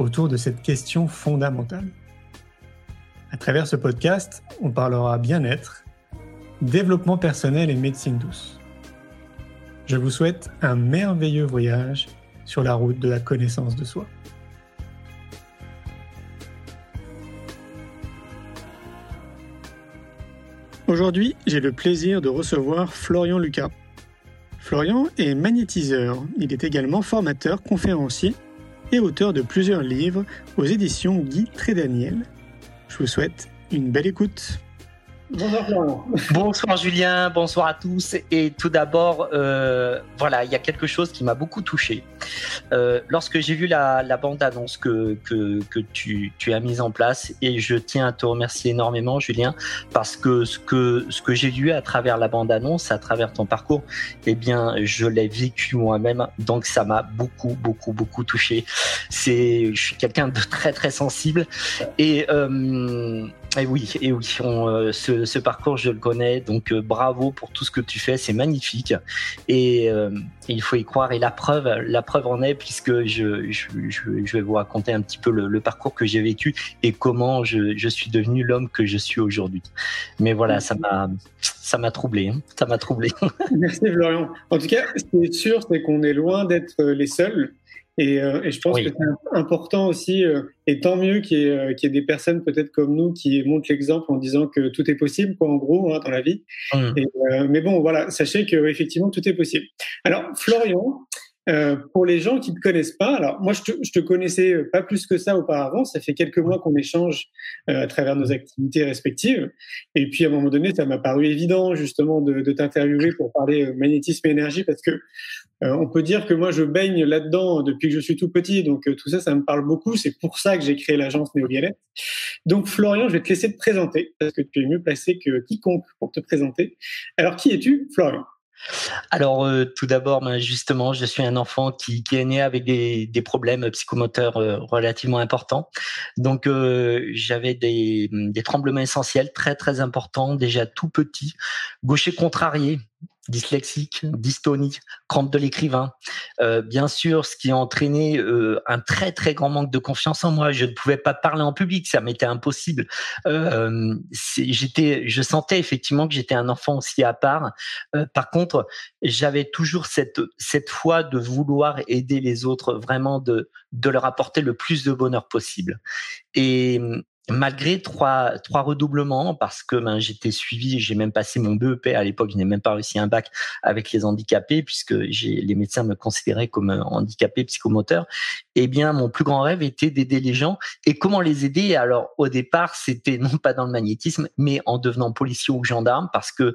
autour de cette question fondamentale. À travers ce podcast, on parlera bien-être, développement personnel et médecine douce. Je vous souhaite un merveilleux voyage sur la route de la connaissance de soi. Aujourd'hui, j'ai le plaisir de recevoir Florian Lucas. Florian est magnétiseur. Il est également formateur, conférencier et auteur de plusieurs livres aux éditions Guy Trédaniel. Je vous souhaite une belle écoute. Florian. Bonsoir Julien, bonsoir à tous. Et tout d'abord, euh, voilà, il y a quelque chose qui m'a beaucoup touché. Euh, lorsque j'ai vu la, la bande-annonce que, que, que tu, tu, as mise en place, et je tiens à te remercier énormément Julien, parce que ce que, ce que j'ai vu à travers la bande-annonce, à travers ton parcours, eh bien, je l'ai vécu moi-même, donc ça m'a beaucoup, beaucoup, beaucoup touché. C'est, je suis quelqu'un de très, très sensible. Et, euh, et oui, et oui, euh, ce, ce, parcours, je le connais, donc euh, bravo pour tout ce que tu fais, c'est magnifique. Et euh, il faut y croire. Et la preuve, la preuve en est, puisque je, je, je vais vous raconter un petit peu le, le parcours que j'ai vécu et comment je, je suis devenu l'homme que je suis aujourd'hui. Mais voilà, ça m'a, ça m'a troublé, hein. ça m'a troublé. Merci Florian. En tout cas, ce qui est sûr, c'est qu'on est loin d'être les seuls. Et, euh, et, je pense que c'est important aussi, euh, et tant mieux qu'il y, euh, y, ait des personnes peut-être comme nous qui montrent l'exemple en disant que tout est possible, quoi, en gros, hein, dans la vie. Mmh. Et, mais bon, voilà, sachez que effectivement tout est possible. Alors, Florian, euh, pour les gens qui ne te connaissent pas, alors moi je te, je te connaissais pas plus que ça auparavant, ça fait quelques mois qu'on échange euh, à travers nos activités respectives, et puis à un moment donné ça m'a paru évident justement de, de t'interviewer pour parler euh, magnétisme et énergie parce que euh, on peut dire que moi je baigne là-dedans depuis que je suis tout petit, donc tout ça ça me parle beaucoup, c'est pour ça que j'ai créé l'agence néo Donc Florian, je vais te laisser te présenter parce que tu es mieux placé que quiconque pour te présenter. Alors qui es-tu, Florian? Alors, euh, tout d'abord, ben, justement, je suis un enfant qui, qui est né avec des, des problèmes psychomoteurs euh, relativement importants. Donc, euh, j'avais des, des tremblements essentiels très, très importants, déjà tout petit, gaucher contrarié, dyslexique, dystonie, crampe de l'écrivain. Euh, bien sûr, ce qui a entraîné euh, un très très grand manque de confiance en moi. Je ne pouvais pas parler en public, ça m'était impossible. Euh, j'étais, je sentais effectivement que j'étais un enfant aussi à part. Euh, par contre, j'avais toujours cette cette foi de vouloir aider les autres, vraiment de de leur apporter le plus de bonheur possible. Et malgré trois trois redoublements parce que ben, j'étais suivi, j'ai même passé mon BEP à l'époque, je n'ai même pas réussi un bac avec les handicapés puisque les médecins me considéraient comme handicapé psychomoteur. Eh bien, mon plus grand rêve était d'aider les gens et comment les aider? Alors au départ, c'était non pas dans le magnétisme, mais en devenant policier ou gendarme parce que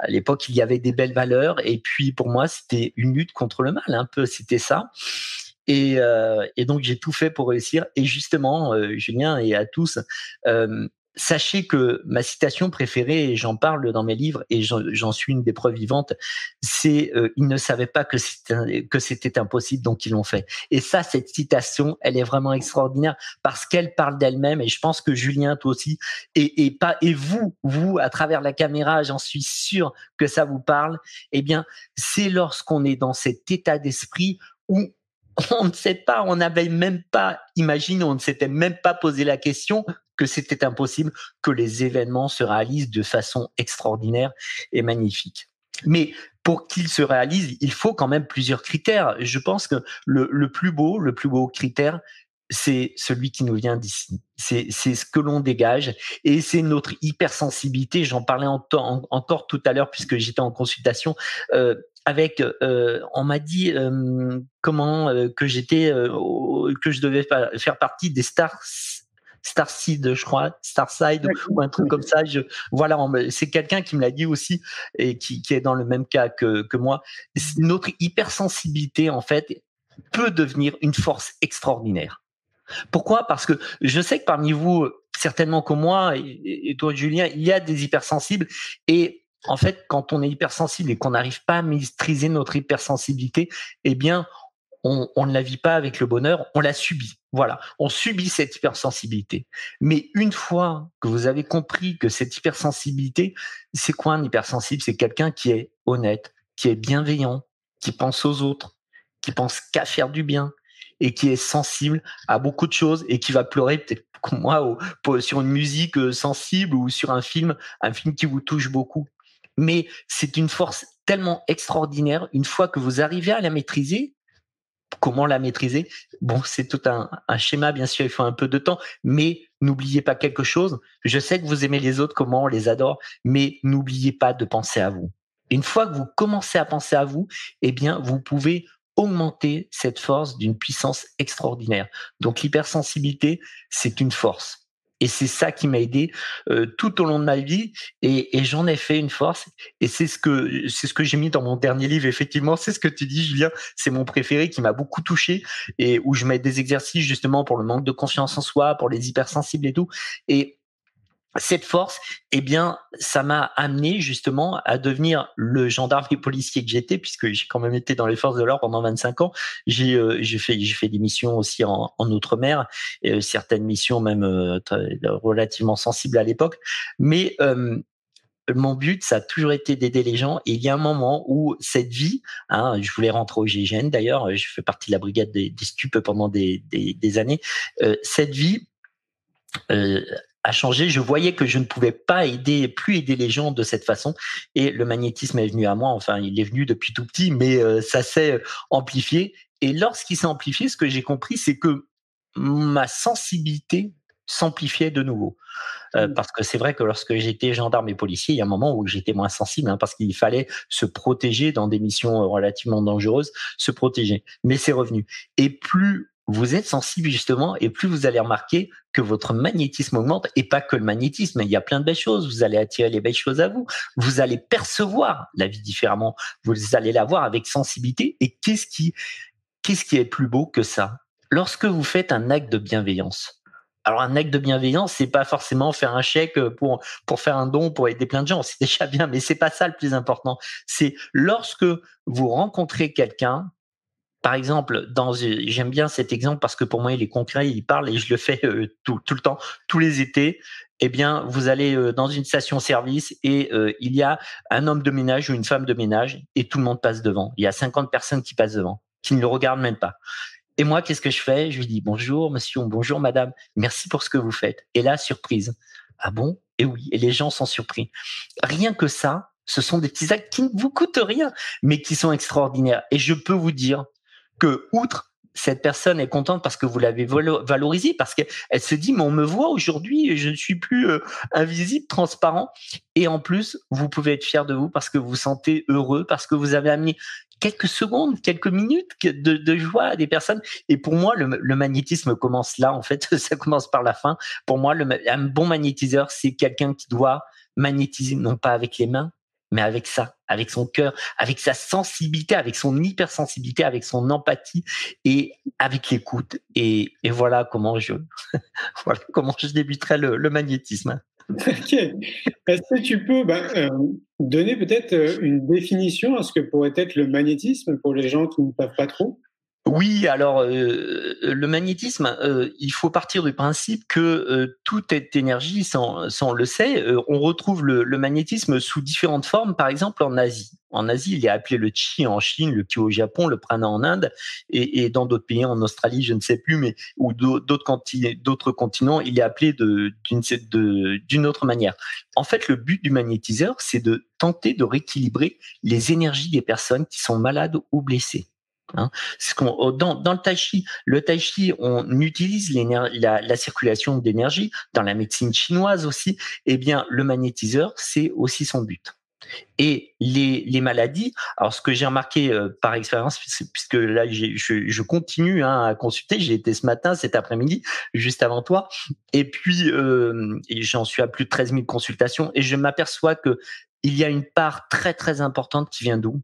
à l'époque il y avait des belles valeurs et puis pour moi c'était une lutte contre le mal, un peu c'était ça. Et, euh, et donc j'ai tout fait pour réussir. Et justement, euh, Julien et à tous, euh, sachez que ma citation préférée, et j'en parle dans mes livres, et j'en suis une des preuves vivantes, c'est euh, ils ne savaient pas que c'était impossible, donc ils l'ont fait. Et ça, cette citation, elle est vraiment extraordinaire parce qu'elle parle d'elle-même. Et je pense que Julien, toi aussi, et, et pas et vous, vous à travers la caméra, j'en suis sûr que ça vous parle. Eh bien, c'est lorsqu'on est dans cet état d'esprit où on ne sait pas, on n'avait même pas imaginé, on ne s'était même pas posé la question que c'était impossible que les événements se réalisent de façon extraordinaire et magnifique. Mais pour qu'ils se réalisent, il faut quand même plusieurs critères. Je pense que le, plus beau, le plus beau critère, c'est celui qui nous vient d'ici. C'est ce que l'on dégage et c'est notre hypersensibilité. J'en parlais en, encore tout à l'heure puisque j'étais en consultation. Euh, avec, euh, on m'a dit euh, comment euh, que j'étais, que je devais faire partie des stars. Starseed, je crois, Starside ou un truc comme ça. Je, voilà, c'est quelqu'un qui me l'a dit aussi et qui, qui, est dans le même cas que, que moi. Notre hypersensibilité, en fait, peut devenir une force extraordinaire. Pourquoi? Parce que je sais que parmi vous, certainement comme moi et, toi, Julien, il y a des hypersensibles et en fait, quand on est hypersensible et qu'on n'arrive pas à maîtriser notre hypersensibilité, eh bien, on, ne la vit pas avec le bonheur, on la subit. Voilà, on subit cette hypersensibilité. Mais une fois que vous avez compris que cette hypersensibilité, c'est quoi un hypersensible? C'est quelqu'un qui est honnête, qui est bienveillant, qui pense aux autres, qui pense qu'à faire du bien et qui est sensible à beaucoup de choses et qui va pleurer peut-être comme moi sur une musique euh, sensible ou sur un film, un film qui vous touche beaucoup mais c'est une force tellement extraordinaire. Une fois que vous arrivez à la maîtriser, comment la maîtriser? Bon, c'est tout un, schéma, bien sûr, il faut un peu de temps, mais n'oubliez pas quelque chose. Je sais que vous aimez les autres, comment on les adore, mais n'oubliez pas de penser à vous. Une fois que vous commencez à penser à vous, eh bien, vous pouvez augmenter cette force d'une puissance extraordinaire. Donc l'hypersensibilité, c'est une force. Et c'est ça qui m'a aidé euh, tout au long de ma vie. Et, et j'en ai fait une force. Et c'est ce que c'est ce que j'ai mis dans mon dernier livre. Effectivement, c'est ce que tu dis, Julien. C'est mon préféré qui m'a beaucoup touché et où je mets des exercices justement pour le manque de confiance en soi, pour les hypersensibles et tout. Et cette force, eh bien, ça m'a amené justement à devenir le gendarme et policier que j'étais, puisque j'ai quand même été dans les forces de l'ordre pendant 25 ans. J'ai euh, fait fait des missions aussi en, en outre-mer, euh, certaines missions même euh, relativement sensibles à l'époque. Mais mon but, ça a toujours été d'aider les gens. Et il y a un moment où cette vie, hein, je voulais rentrer au GIGN d'ailleurs, je fais partie de la brigade des, des stupes pendant des, des, des années. cette vie a changé. Je voyais que je ne pouvais pas aider, plus aider les gens de cette façon. Et le magnétisme est venu à moi. Enfin, il est venu depuis tout petit, mais euh, ça s'est amplifié. Et lorsqu'il s'est amplifié, ce que j'ai compris, c'est que ma sensibilité s'amplifiait de nouveau. Euh, mmh. parce que c'est vrai que lorsque j'étais gendarme et policier, il y a un moment où j'étais moins sensible, hein, parce qu'il fallait se protéger dans des missions relativement dangereuses, se protéger. Mais c'est revenu. Et plus vous êtes sensible justement et plus vous allez remarquer que votre magnétisme augmente et pas que le magnétisme, il y a plein de belles choses, vous allez attirer les belles choses à vous, vous allez percevoir la vie différemment, vous allez la voir avec sensibilité. Et qu'est-ce qui qu'est-ce qui est plus beau que ça? Lorsque vous faites un acte de bienveillance. Alors un acte de bienveillance, c'est pas forcément faire un chèque pour pour faire un don pour aider plein de gens, c'est déjà bien, mais c'est pas ça le plus important. C'est lorsque vous rencontrez quelqu'un par exemple, j'aime bien cet exemple parce que pour moi il est concret, il parle et je le fais euh, tout, le temps, tous les étés. Eh bien, vous allez euh, dans une station-service et euh, il y a un homme de ménage ou une femme de ménage et tout le monde passe devant. Il y a 50 personnes qui passent devant, qui ne le regardent même pas. Et moi, qu'est-ce que je fais? Je lui dis bonjour monsieur, bonjour madame, merci pour ce que vous faites. Et là, surprise. Ah bon? Et oui, et les gens sont surpris. Rien que ça, ce sont des petits actes qui ne vous coûtent rien, mais qui sont extraordinaires. Et je peux vous dire que outre cette personne est contente parce que vous l'avez valorisée, parce qu'elle se dit, mais on me voit aujourd'hui, je ne suis plus euh, invisible, transparent. Et en plus, vous pouvez être fier de vous parce que vous vous sentez heureux, parce que vous avez amené quelques secondes, quelques minutes de, joie à des personnes. Et pour moi, le, magnétisme commence là, en fait, ça commence par la fin. Pour moi, un bon magnétiseur, c'est quelqu'un qui doit magnétiser, non pas avec les mains, mais avec ça, avec son cœur, avec sa sensibilité, avec son hypersensibilité, avec son empathie et avec l'écoute. Et, voilà comment je, voilà comment je débuterai le, magnétisme. Est-ce que tu peux ben, euh, donner peut-être euh, une définition à ce que pourrait être le magnétisme pour les gens qui ne savent pas trop? Oui, alors euh, le magnétisme, euh, il faut partir du principe que euh, tout est énergie, sans, le sait. on retrouve le, magnétisme sous différentes formes, par exemple en Asie. En Asie, il est appelé le chi en Chine, le ki au Japon, le prana en Inde, et, dans d'autres pays, en Australie, je ne sais plus, mais ou d'autres continents, il est appelé d'une autre manière. En fait, le but du magnétiseur, c'est de tenter de rééquilibrer les énergies des personnes qui sont malades ou blessées. Hein. dans, le tai chi, le tai chi, on utilise la, la circulation d'énergie dans la médecine chinoise aussi. Eh bien, le magnétiseur, c'est aussi son but. Et les, maladies, alors ce que j'ai remarqué euh, par expérience, puisque là je, je, continue hein, à consulter, j'ai été ce matin, cet après-midi, juste avant toi, et puis euh, j'en suis à plus de 13 000 consultations, et je m'aperçois que il y a une part très très importante qui vient d'où?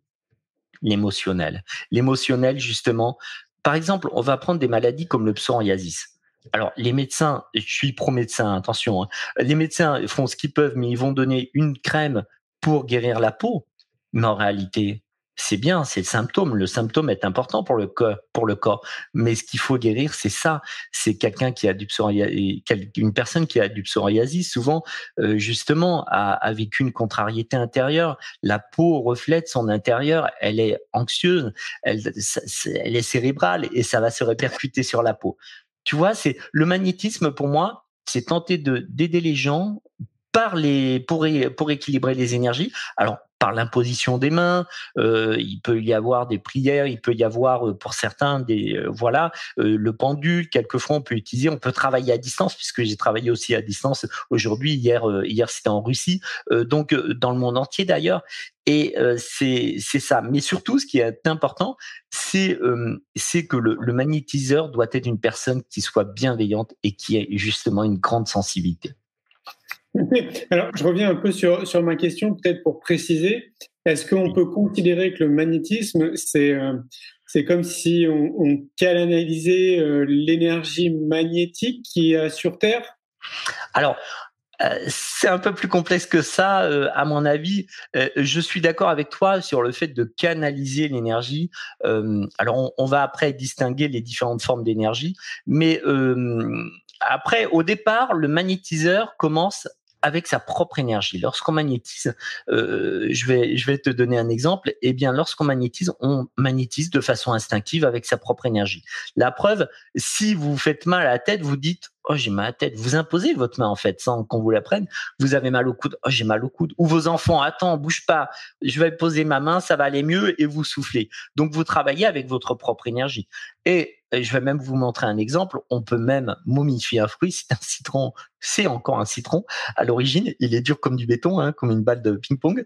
L'émotionnel. L'émotionnel, justement, par exemple, on va prendre des maladies comme le psoriasis. alors les médecins, je suis pro-médecin, attention, hein. les médecins font ce qu'ils peuvent, mais ils vont donner une crème pour guérir la peau. Mais en réalité, c'est bien, c'est le symptôme. Le symptôme est important pour le corps, pour le corps. Mais ce qu'il faut guérir, c'est ça. C'est quelqu'un qui a du psoriasis, une personne qui a du psoriasis, souvent, euh, justement, a, vécu une contrariété intérieure. La peau reflète son intérieur. Elle est anxieuse, elle, est cérébrale et ça va se répercuter sur la peau. Tu vois, c'est le magnétisme pour moi, c'est tenter de d'aider les gens par les pour pour équilibrer les énergies. Alors par l'imposition des mains, euh, il peut y avoir des prières, il peut y avoir euh, pour certains des euh, voilà le pendule. Quelquefois on peut utiliser, on peut travailler à distance puisque j'ai travaillé aussi à distance aujourd'hui. Hier hier c'était en Russie, donc dans le monde entier d'ailleurs. Et c'est c'est ça. Mais surtout, ce qui est important, c'est c'est que le, le magnétiseur doit être une personne qui soit bienveillante et qui ait justement une grande sensibilité. Alors, je reviens un peu sur, sur ma question, peut-être pour préciser. Est-ce qu'on peut considérer que le magnétisme, c'est euh, comme si on, on canalisait euh, l'énergie magnétique qui est sur Terre? Alors, euh, c'est un peu plus complexe que ça, à mon avis. je suis d'accord avec toi sur le fait de canaliser l'énergie. alors, on, on, va après distinguer les différentes formes d'énergie, mais après, au départ, le magnétiseur commence avec sa propre énergie. Lorsqu'on magnétise, euh, je vais je vais te donner un exemple. Eh bien, lorsqu'on magnétise, on magnétise de façon instinctive avec sa propre énergie. La preuve, si vous faites mal à la tête, vous dites oh j'ai mal à la tête. Vous imposez votre main en fait sans qu'on vous la prenne. Vous avez mal au coude. Oh j'ai mal au coude. Ou vos enfants attends bouge pas. Je vais poser ma main, ça va aller mieux et vous soufflez. Donc vous travaillez avec votre propre énergie. Et je vais même vous montrer un exemple. On peut même momifier un fruit. C'est un citron. C'est encore un citron. À l'origine, il est dur comme du béton, hein, comme une balle de ping-pong.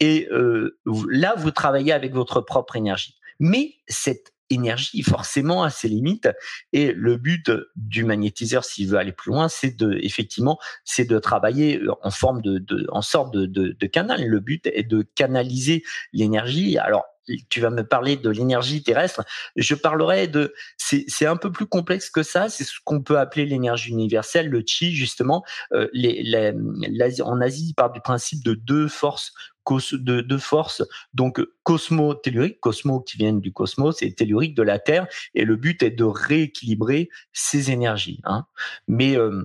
Et euh, là, vous travaillez avec votre propre énergie. Mais cette énergie forcément à ses limites. Et le but du magnétiseur s'il veut aller plus loin c'est de effectivement c'est de travailler en forme de, de en sorte de, de, de canal. Le but est de canaliser l'énergie. Alors tu vas me parler de l'énergie terrestre. Je parlerai de, c'est un peu plus complexe que ça. C'est ce qu'on peut appeler l'énergie universelle, le chi justement. Euh, en Asie, il parle du principe de deux forces de, donc cosmo-tellurique, cosmo qui viennent du cosmos et tellurique de la Terre, et le but est de rééquilibrer ces énergies. Hein. Mais euh,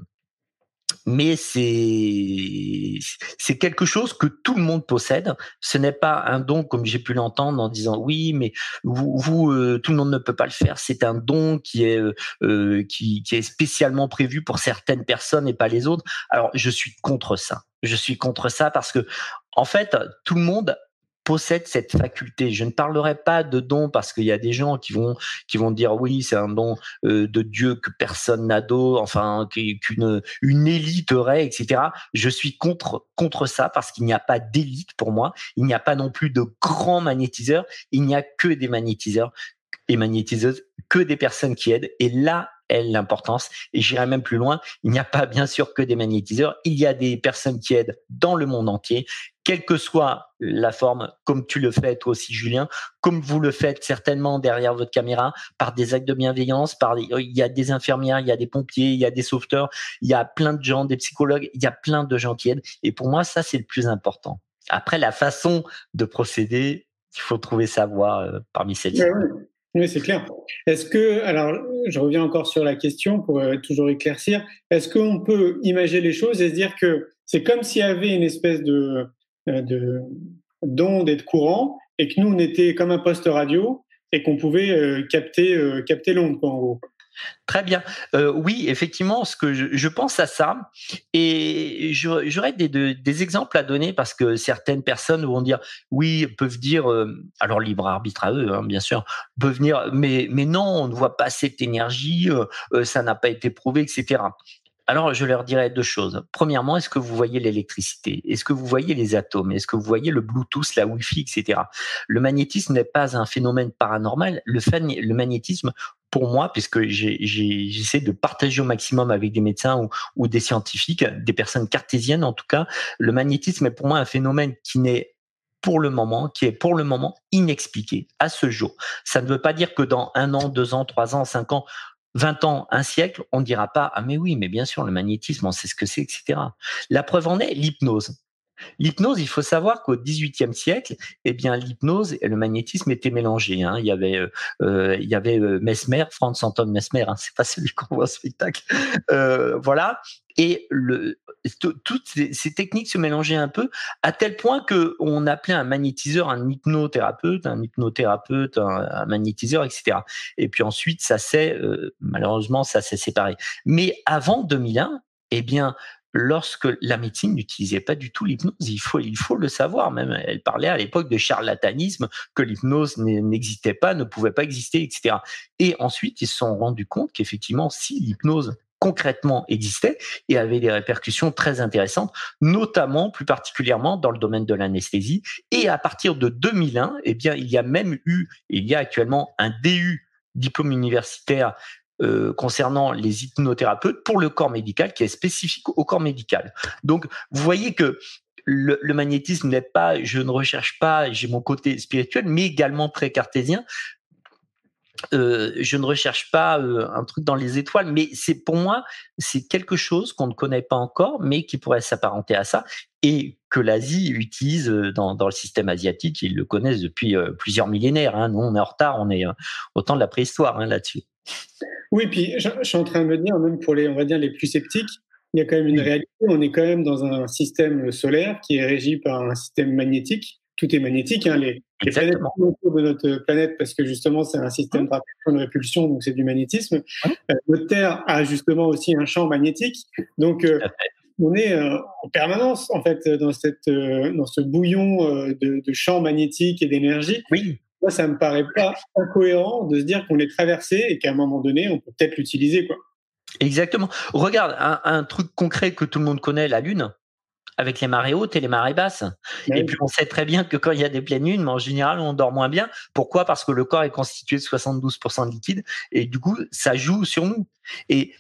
mais c'est c'est quelque chose que tout le monde possède. Ce n'est pas un don comme j'ai pu l'entendre en disant oui, mais vous, vous euh, tout le monde ne peut pas le faire. C'est un don qui est euh, euh, qui, qui est spécialement prévu pour certaines personnes et pas les autres. Alors je suis contre ça. Je suis contre ça parce que en fait tout le monde possède cette faculté. Je ne parlerai pas de don parce qu'il y a des gens qui vont qui vont dire oui c'est un don euh, de Dieu que personne n'a d'eau, enfin qu'une une élite aurait, etc. Je suis contre contre ça parce qu'il n'y a pas d'élite pour moi. Il n'y a pas non plus de grands magnétiseurs. Il n'y a que des magnétiseurs et magnétiseuses, que des personnes qui aident. Et là est l'importance. Et j'irai même plus loin. Il n'y a pas bien sûr que des magnétiseurs. Il y a des personnes qui aident dans le monde entier quelle que soit la forme, comme tu le fais toi aussi, Julien, comme vous le faites certainement derrière votre caméra, par des actes de bienveillance, par il y a des infirmières, il y a des pompiers, il y a des sauveteurs, il y a plein de gens, des psychologues, il y a plein de gens qui aident. Et pour moi, ça c'est le plus important. Après, la façon de procéder, il faut trouver sa voie euh, parmi celles-ci. Oui, c'est clair. Est-ce que, alors, je reviens encore sur la question pour euh, toujours éclaircir. Est-ce qu'on peut imaginer les choses et se dire que c'est comme s'il y avait une espèce de euh, de d'ondes et de courants, et que nous, on était comme un poste radio et qu'on pouvait euh, capter, capter l'onde, en gros? Très bien. oui, effectivement, ce que je, pense à ça, et j'aurais des, exemples à donner parce que certaines personnes vont dire, oui, peuvent dire, alors libre arbitre à eux, hein, bien sûr, peuvent dire, mais mais non, on ne voit pas cette énergie, ça n'a pas été prouvé, etc. Alors, je leur dirais deux choses. Premièrement, est-ce que vous voyez l'électricité? Est-ce que vous voyez les atomes? Est-ce que vous voyez le Bluetooth, la Wi-Fi, etc. Le magnétisme n'est pas un phénomène paranormal. Le, magnétisme, pour moi, puisque j'essaie de partager au maximum avec des médecins ou, ou des scientifiques, des personnes cartésiennes en tout cas, le magnétisme est pour moi un phénomène qui n'est pour le moment, qui est pour le moment inexpliqué à ce jour. Ça ne veut pas dire que dans un an, deux ans, trois ans, cinq ans, 20 ans, un siècle, on ne dira pas, ah mais oui, mais bien sûr, le magnétisme, on sait ce que c'est, etc. La preuve en est l'hypnose. L'hypnose, il faut savoir qu'au XVIIIe siècle, eh bien, l'hypnose et le magnétisme étaient mélangés. Hein. Il y avait, euh, euh il y avait euh, Mesmer, Franz Anton Mesmer, hein, c'est pas celui qu'on voit au spectacle. Voilà. Et toutes ces, techniques se mélangeaient un peu à tel point que on appelait un magnétiseur un hypnothérapeute, un hypnothérapeute, un, magnétiseur, etc. Et puis ensuite, ça s'est malheureusement ça s'est séparé. Mais avant 2001, eh bien, lorsque la médecine n'utilisait pas du tout l'hypnose. Il faut, il faut le savoir. Même, elle parlait à l'époque de charlatanisme, que l'hypnose n'existait pas, ne pouvait pas exister, etc. Et ensuite, ils se sont rendus compte qu'effectivement, si l'hypnose concrètement existait et avait des répercussions très intéressantes, notamment plus particulièrement dans le domaine de l'anesthésie. Et à partir de 2001, eh bien, il y a même eu, il y a actuellement un DU diplôme universitaire euh, concernant les hypnothérapeutes pour le corps médical qui est spécifique au corps médical. Donc, vous voyez que le, magnétisme n'est pas, je ne recherche pas, j'ai mon côté spirituel, mais également très cartésien. Euh, je ne recherche pas euh, un truc dans les étoiles, mais c'est pour moi, c'est quelque chose qu'on ne connaît pas encore, mais qui pourrait s'apparenter à ça et que l'Asie utilise dans, le système asiatique. Ils le connaissent depuis plusieurs millénaires. Hein. Nous, on est en retard, on est au temps de la préhistoire hein, là-dessus. Oui, puis je, suis en train de me dire, même pour les, on va dire, les plus sceptiques, il y a quand même une réalité. On est quand même dans un système solaire qui est régi par un système magnétique. Tout est magnétique. Hein. Les, les planètes autour de notre planète, parce que justement, c'est un système de de répulsion, donc c'est du magnétisme. Euh, notre Terre a justement aussi un champ magnétique. Donc, euh, on est euh, en permanence, en fait, dans, cette, dans ce bouillon de, de champs magnétiques et d'énergie. Oui moi, ça me paraît pas incohérent de se dire qu'on est traversé et qu'à un moment donné, on peut peut-être l'utiliser, quoi. Exactement. Regarde, un, truc concret que tout le monde connaît, la Lune, avec les marées hautes et les marées basses. et puis on sait très bien que quand il y a des pleines lunes, en général, on dort moins bien. Pourquoi? Parce que le corps est constitué de 72% de liquide et du coup, ça joue sur nous. Et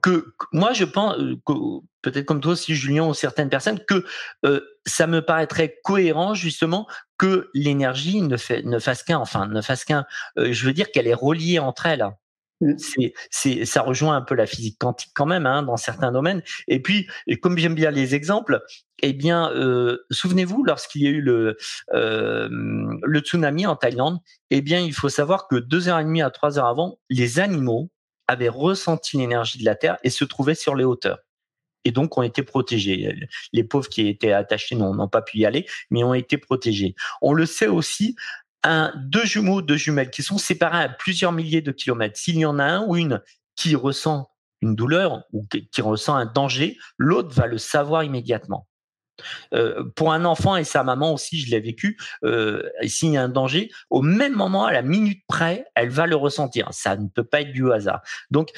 que moi je pense euh, que peut-être comme toi aussi Julien ou certaines personnes que euh, ça me paraîtrait cohérent justement que l'énergie ne fait ne fasse qu'un enfin ne fasse qu'un euh, je veux dire qu'elle est reliée entre elles mmh. c'est c'est ça rejoint un peu la physique quantique quand même hein, dans certains domaines et puis comme j'aime bien les exemples eh bien souvenez-vous lorsqu'il y a eu le le tsunami en Thaïlande eh bien il faut savoir que deux heures et demie à trois heures avant les animaux avaient ressenti l'énergie de la Terre et se trouvaient sur les hauteurs. Et donc ont été protégés. Les pauvres qui étaient attachés n'ont pas pu y aller, mais ont été protégés. On le sait aussi, un, deux jumeaux, deux jumelles qui sont séparés à plusieurs milliers de kilomètres. S'il y en a un ou une qui ressent une douleur ou qui ressent un danger, l'autre va le savoir immédiatement. Euh, pour un enfant et sa maman aussi, je l'ai vécu, euh, s'il y a un danger, au même moment, à la minute près, elle va le ressentir. Ça ne peut pas être du hasard. Donc,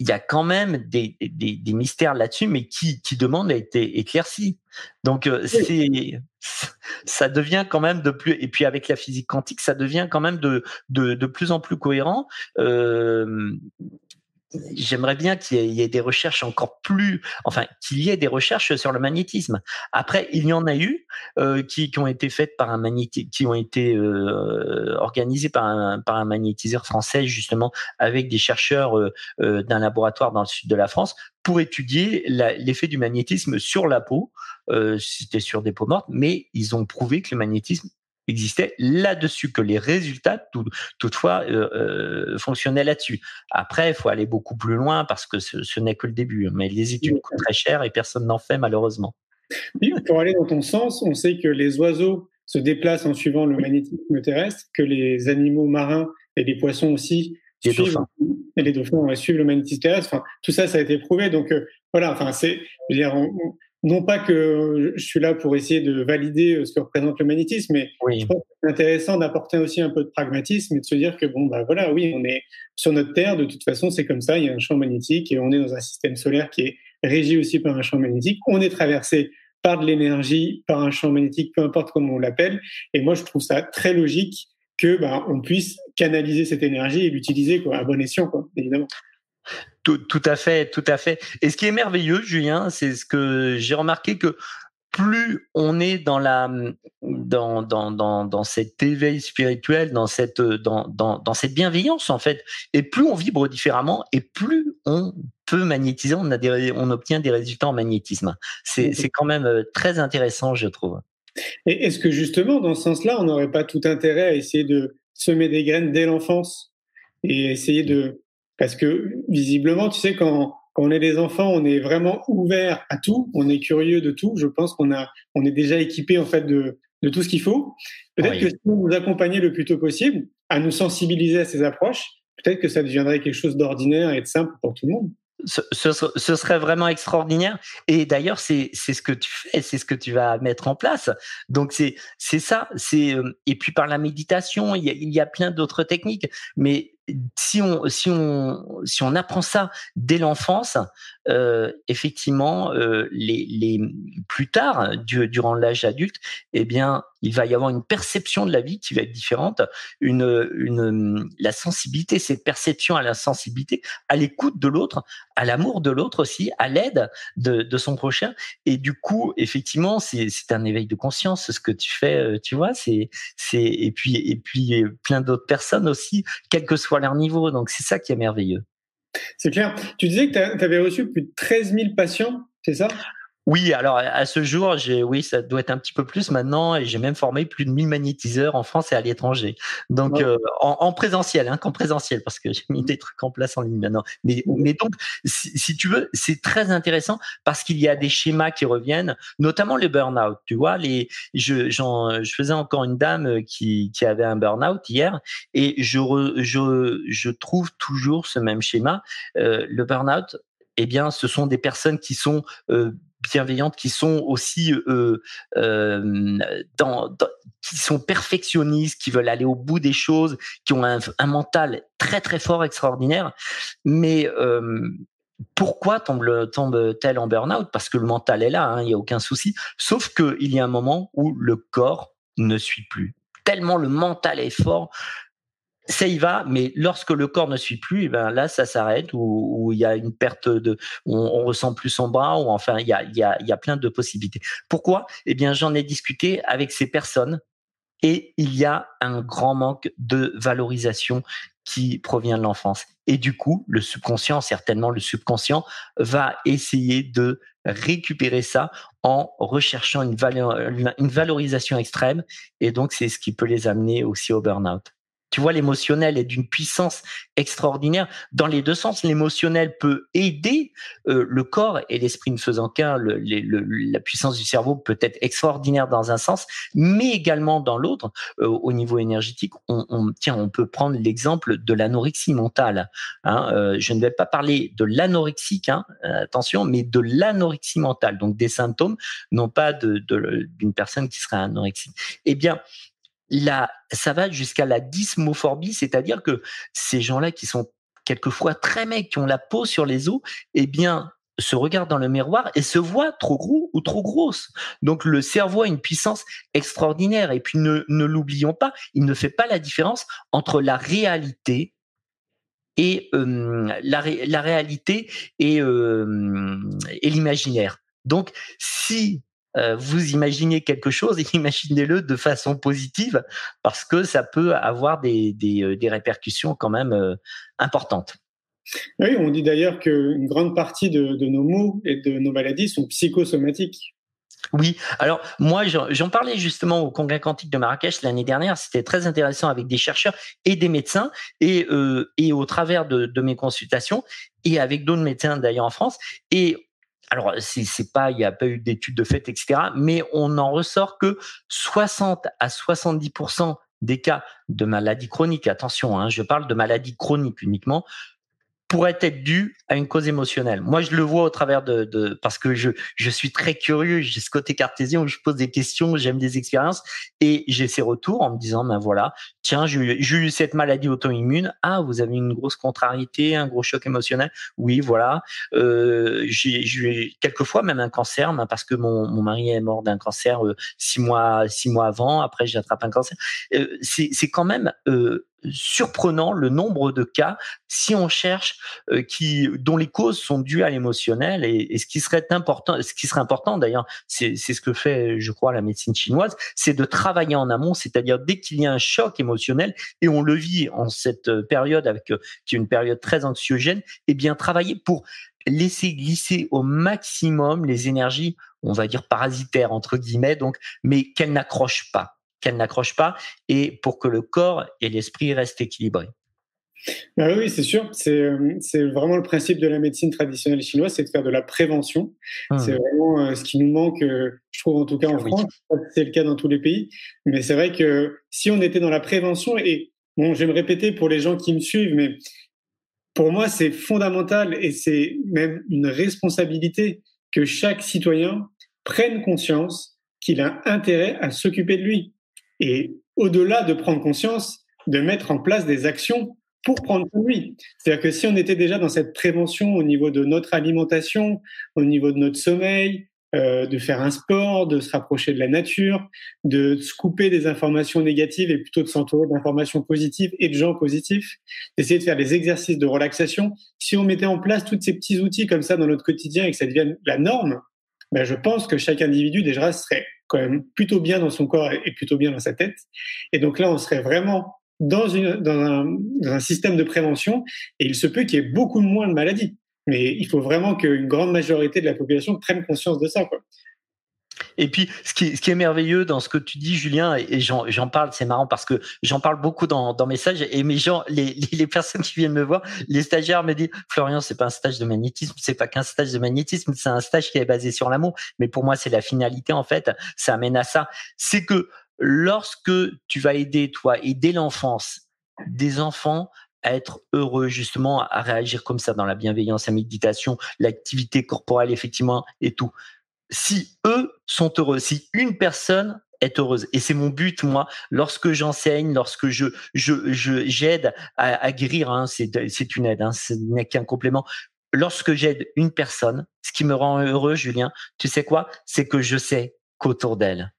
il y a quand même des, des, des mystères là-dessus, mais qui, qui demandent à être éclaircis. Donc, euh, c'est, ça devient quand même de plus, et puis avec la physique quantique, ça devient quand même de, de, de plus en plus cohérent. Euh, j'aimerais bien qu'il y, ait des recherches encore plus, enfin qu'il y ait des recherches sur le magnétisme. Après, il y en a eu euh, qui, ont été faites par un qui ont été euh, organisées par un, magnétiseur français justement avec des chercheurs euh, d'un laboratoire dans le sud de la France pour étudier l'effet du magnétisme sur la peau. C'était sur des peaux mortes, mais ils ont prouvé que le magnétisme existait là-dessus, que les résultats, toutefois, euh, euh, fonctionnaient là-dessus. Après, il faut aller beaucoup plus loin parce que ce, n'est que le début. Mais les études coûtent très cher et personne n'en fait malheureusement. pour aller dans ton sens, on sait que les oiseaux se déplacent en suivant le magnétisme terrestre, que les animaux marins et les poissons aussi suivent, et les dauphins suivent le magnétisme terrestre. Enfin, tout ça, ça a été prouvé. Donc euh, voilà, enfin, c'est, non pas que je suis là pour essayer de valider euh, ce que représente le magnétisme, mais je pense que c'est intéressant d'apporter aussi un peu de pragmatisme et de se dire que bon bah voilà, oui, on est sur notre Terre, de toute façon c'est comme ça, il y a un champ magnétique et on est dans un système solaire qui est régi aussi par un champ magnétique. On est traversé par de l'énergie, par un champ magnétique, peu importe comment on l'appelle. Et moi je trouve ça très logique que bah, on puisse canaliser cette énergie et l'utiliser quoi, à bon escient, quoi, évidemment. Tout, à fait, tout à fait. Et ce qui est merveilleux, Julien, c'est ce que j'ai remarqué que plus on est dans la dans dans dans, dans cet éveil spirituel, dans cette dans, dans dans cette bienveillance en fait, et plus on vibre différemment, et plus on peut magnétiser, on a des on obtient des résultats en magnétisme. C'est c'est quand même euh, très intéressant, je trouve. Et est-ce que justement dans ce sens-là, on n'aurait pas tout intérêt à essayer de semer des graines dès l'enfance et essayer de parce que visiblement, tu sais quand quand on est des enfants, on est vraiment ouvert à tout, on est curieux de tout. Je pense qu'on a, on est déjà équipé en fait de, de tout ce qu'il faut. Peut-être que si on nous accompagnait le plus tôt possible à nous sensibiliser à ces approches, peut-être que ça deviendrait quelque chose d'ordinaire et de simple pour tout le monde. Ce, ce, serait vraiment extraordinaire. Et d'ailleurs, c'est ce que tu fais, c'est ce que tu vas mettre en place. Donc c'est c'est ça. C'est euh, et puis par la méditation, il y a, il y a plein d'autres techniques. Mais si on si on si on apprend ça dès l'enfance, euh, effectivement, euh, les, les plus tard, du, durant l'âge adulte, eh bien, il va y avoir une perception de la vie qui va être différente, la sensibilité, cette perception à la sensibilité, à l'écoute de l'autre, à l'amour de l'autre aussi, à l'aide de, son prochain. Et du coup, effectivement, c'est un éveil de conscience ce que tu fais, euh, tu vois. Et puis et puis plein d'autres personnes aussi, quel que soit leur niveau. Donc c'est ça qui est merveilleux. C'est clair. Tu disais que tu avais reçu plus de 13 000 patients, c'est ça? Oui, alors à ce jour, j'ai, oui, ça doit être un petit peu plus maintenant, et j'ai même formé plus de 1000 magnétiseurs en France et à l'étranger. Donc euh, en, présentiel, hein, qu'en présentiel, parce que j'ai mis des trucs en place en ligne maintenant. Mais, mais donc, si, tu veux, c'est très intéressant parce qu'il y a des schémas qui reviennent, notamment le burn-out. Tu vois, les, je, je faisais encore une dame qui, qui avait un burn-out hier, et je, je, je trouve toujours ce même schéma. Euh, le burn-out, eh bien, ce sont des personnes qui sont euh, bienveillantes, qui sont aussi euh, euh, qui sont perfectionnistes, qui veulent aller au bout des choses, qui ont un, mental très très fort, extraordinaire. Mais euh, pourquoi tombe-t-elle en burn-out? Parce que le mental est là, hein, il n'y a aucun souci. Sauf qu'il y a un moment où le corps ne suit plus. Tellement le mental est fort, ça y va, mais lorsque le corps ne suit plus, eh ben là, ça s'arrête ou il y a une perte de, on, on, ressent plus son bras ou enfin il y a, y, a, y a plein de possibilités. Pourquoi? Eh bien, j'en ai discuté avec ces personnes et il y a un grand manque de valorisation qui provient de l'enfance. Et du coup, le subconscient, certainement le subconscient, va essayer de récupérer ça en recherchant une, une valorisation extrême. Et donc, c'est ce qui peut les amener aussi au burn-out. Tu vois, l'émotionnel est d'une puissance extraordinaire dans les deux sens. L'émotionnel peut aider euh, le corps et l'esprit ne faisant qu'un. la puissance du cerveau peut être extraordinaire dans un sens, mais également dans l'autre. Euh, au niveau énergétique, on, tiens, on peut prendre l'exemple de l'anorexie mentale. Hein. Euh, je ne vais pas parler de l'anorexique, hein, attention, mais de l'anorexie mentale, donc des symptômes, non pas d'une personne qui serait anorexique. Eh bien, la, ça va jusqu'à la dysmophobie, c'est-à-dire que ces gens-là qui sont quelquefois très mecs, qui ont la peau sur les os, eh bien, se regardent dans le miroir et se voient trop gros ou trop grosses. Donc le cerveau a une puissance extraordinaire. Et puis ne, l'oublions pas, il ne fait pas la différence entre la réalité et euh, la, réalité euh, et l'imaginaire. Donc si euh, vous imaginez quelque chose, imaginez-le de façon positive parce que ça peut avoir des, des, euh, des répercussions quand même euh, importantes. Oui, on dit d'ailleurs qu'une grande partie de, de, nos maux et de nos maladies sont psychosomatiques. Oui, alors moi j'en parlais justement au congrès quantique de Marrakech l'année dernière, c'était très intéressant avec des chercheurs et des médecins et, euh, et au travers de, de mes consultations et avec d'autres médecins d'ailleurs en France et alors c'est pas, il n'y a pas eu d'études de fait, etc. Mais on en ressort que 60 à 70% des cas de maladies chroniques, attention, hein, je parle de maladies chroniques uniquement, pourrait être dû à une cause émotionnelle. Moi, je le vois au travers de, de parce que je, je suis très curieux, j'ai ce côté cartésien où je pose des questions, j'aime des expériences et j'ai ces retours en me disant, ben voilà, tiens, j'ai eu cette maladie auto-immune. Ah, vous avez une grosse contrariété, un gros choc émotionnel. Oui, voilà. Euh, j'ai eu quelquefois même un cancer, ben, parce que mon, mon mari est mort d'un cancer euh, six mois six mois avant. Après, j'ai attrapé un cancer. Euh, c'est quand même euh, surprenant le nombre de cas si on cherche euh, qui dont les causes sont dues à l'émotionnel et, ce qui serait important ce qui serait important d'ailleurs c'est ce que fait je crois la médecine chinoise c'est de travailler en amont c'est-à-dire dès qu'il y a un choc émotionnel et on le vit en cette euh, période avec euh, qui est une période très anxiogène et eh bien travailler pour laisser glisser au maximum les énergies on va dire parasitaires entre guillemets donc mais qu'elles n'accrochent pas qu'elle n'accroche pas et pour que le corps et l'esprit restent équilibrés. Bah oui, c'est sûr. Euh, c'est vraiment le principe de la médecine traditionnelle chinoise, c'est de faire de la prévention. Hum. C'est vraiment euh, ce qui nous manque, euh, je trouve en tout cas en France. C'est le cas dans tous les pays. Mais c'est vrai que si on était dans la prévention, et bon, je vais me répéter pour les gens qui me suivent, mais pour moi, c'est fondamental et c'est même une responsabilité que chaque citoyen prenne conscience qu'il a intérêt à s'occuper de lui et au-delà de prendre conscience, de mettre en place des actions pour prendre soin de lui. C'est-à-dire que si on était déjà dans cette prévention au niveau de notre alimentation, au niveau de notre sommeil, euh, de faire un sport, de se rapprocher de la nature, de se couper des informations négatives et plutôt de s'entourer d'informations positives et de gens positifs, d'essayer de faire des exercices de relaxation. Si on mettait en place tous ces petits outils comme ça dans notre quotidien et que ça devienne la norme, ben je pense que chaque individu déjà serait plutôt bien dans son corps et plutôt bien dans sa tête. Et donc là, on serait vraiment dans, un, système de prévention et il se peut qu'il y ait beaucoup moins de maladies. Mais il faut vraiment qu'une grande majorité de la population prenne conscience de ça. Et puis, ce qui, est merveilleux dans ce que tu dis, Julien, et, j'en parle, c'est marrant parce que j'en parle beaucoup dans, mes stages, et mes gens, les, personnes qui viennent me voir, les stagiaires me disent, Florian, c'est pas un stage de magnétisme, c'est pas qu'un stage de magnétisme, c'est un stage qui est basé sur l'amour. Mais pour moi, c'est la finalité, en fait. Ça amène à ça. C'est que lorsque tu vas aider, toi, aider l'enfance, des enfants à être heureux justement à réagir comme ça dans la bienveillance, la méditation, l'activité corporelle effectivement et tout si eux sont heureux, si une personne est heureuse. Et c'est mon but, moi, lorsque j'enseigne, lorsque j'aide à, guérir, hein, c'est une aide, hein, ce n'est qu'un complément. Lorsque j'aide une personne, ce qui me rend heureux, Julien, tu sais quoi? C'est que je sais qu'autour d'elle,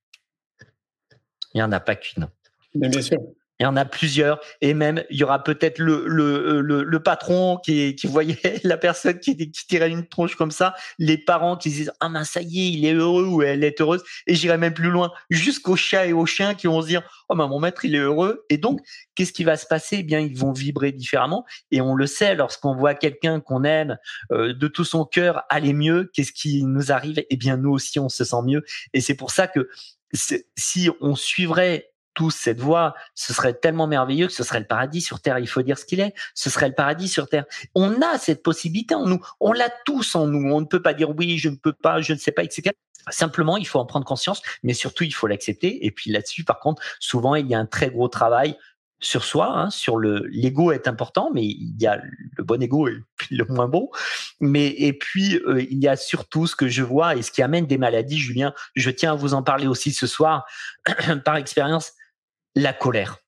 il n'y en a pas qu'une. Bien sûr. Il y en a plusieurs, et même il y aura peut-être le, le, le, le, patron qui, qui voyait la personne qui, qui tirait une tronche comme ça, les parents qui disent ah ben ça y est, il est heureux ou elle est heureuse, et j'irai même plus loin, jusqu'aux chats et aux chiens qui vont se dire oh ben mon maître il est heureux, et donc qu'est-ce qui va se passer? Eh bien ils vont vibrer différemment, et on le sait lorsqu'on voit quelqu'un qu'on aime euh, de tout son cœur aller mieux, qu'est-ce qui nous arrive? Eh bien nous aussi on se sent mieux, et c'est pour ça que si on suivrait tous cette voie, ce serait tellement merveilleux que ce serait le paradis sur Terre. Il faut dire ce qu'il est. Ce serait le paradis sur Terre. On a cette possibilité en nous. On l'a tous en nous. On ne peut pas dire oui, je ne peux pas, je ne sais pas, etc. Simplement, il faut en prendre conscience, mais surtout, il faut l'accepter. Et puis là-dessus, par contre, souvent, il y a un très gros travail sur soi, hein, sur le l'ego est important, mais il y a le bon ego et le moins bon. Mais et puis euh, il y a surtout ce que je vois et ce qui amène des maladies, Julien. Je tiens à vous en parler aussi ce soir par expérience la colère.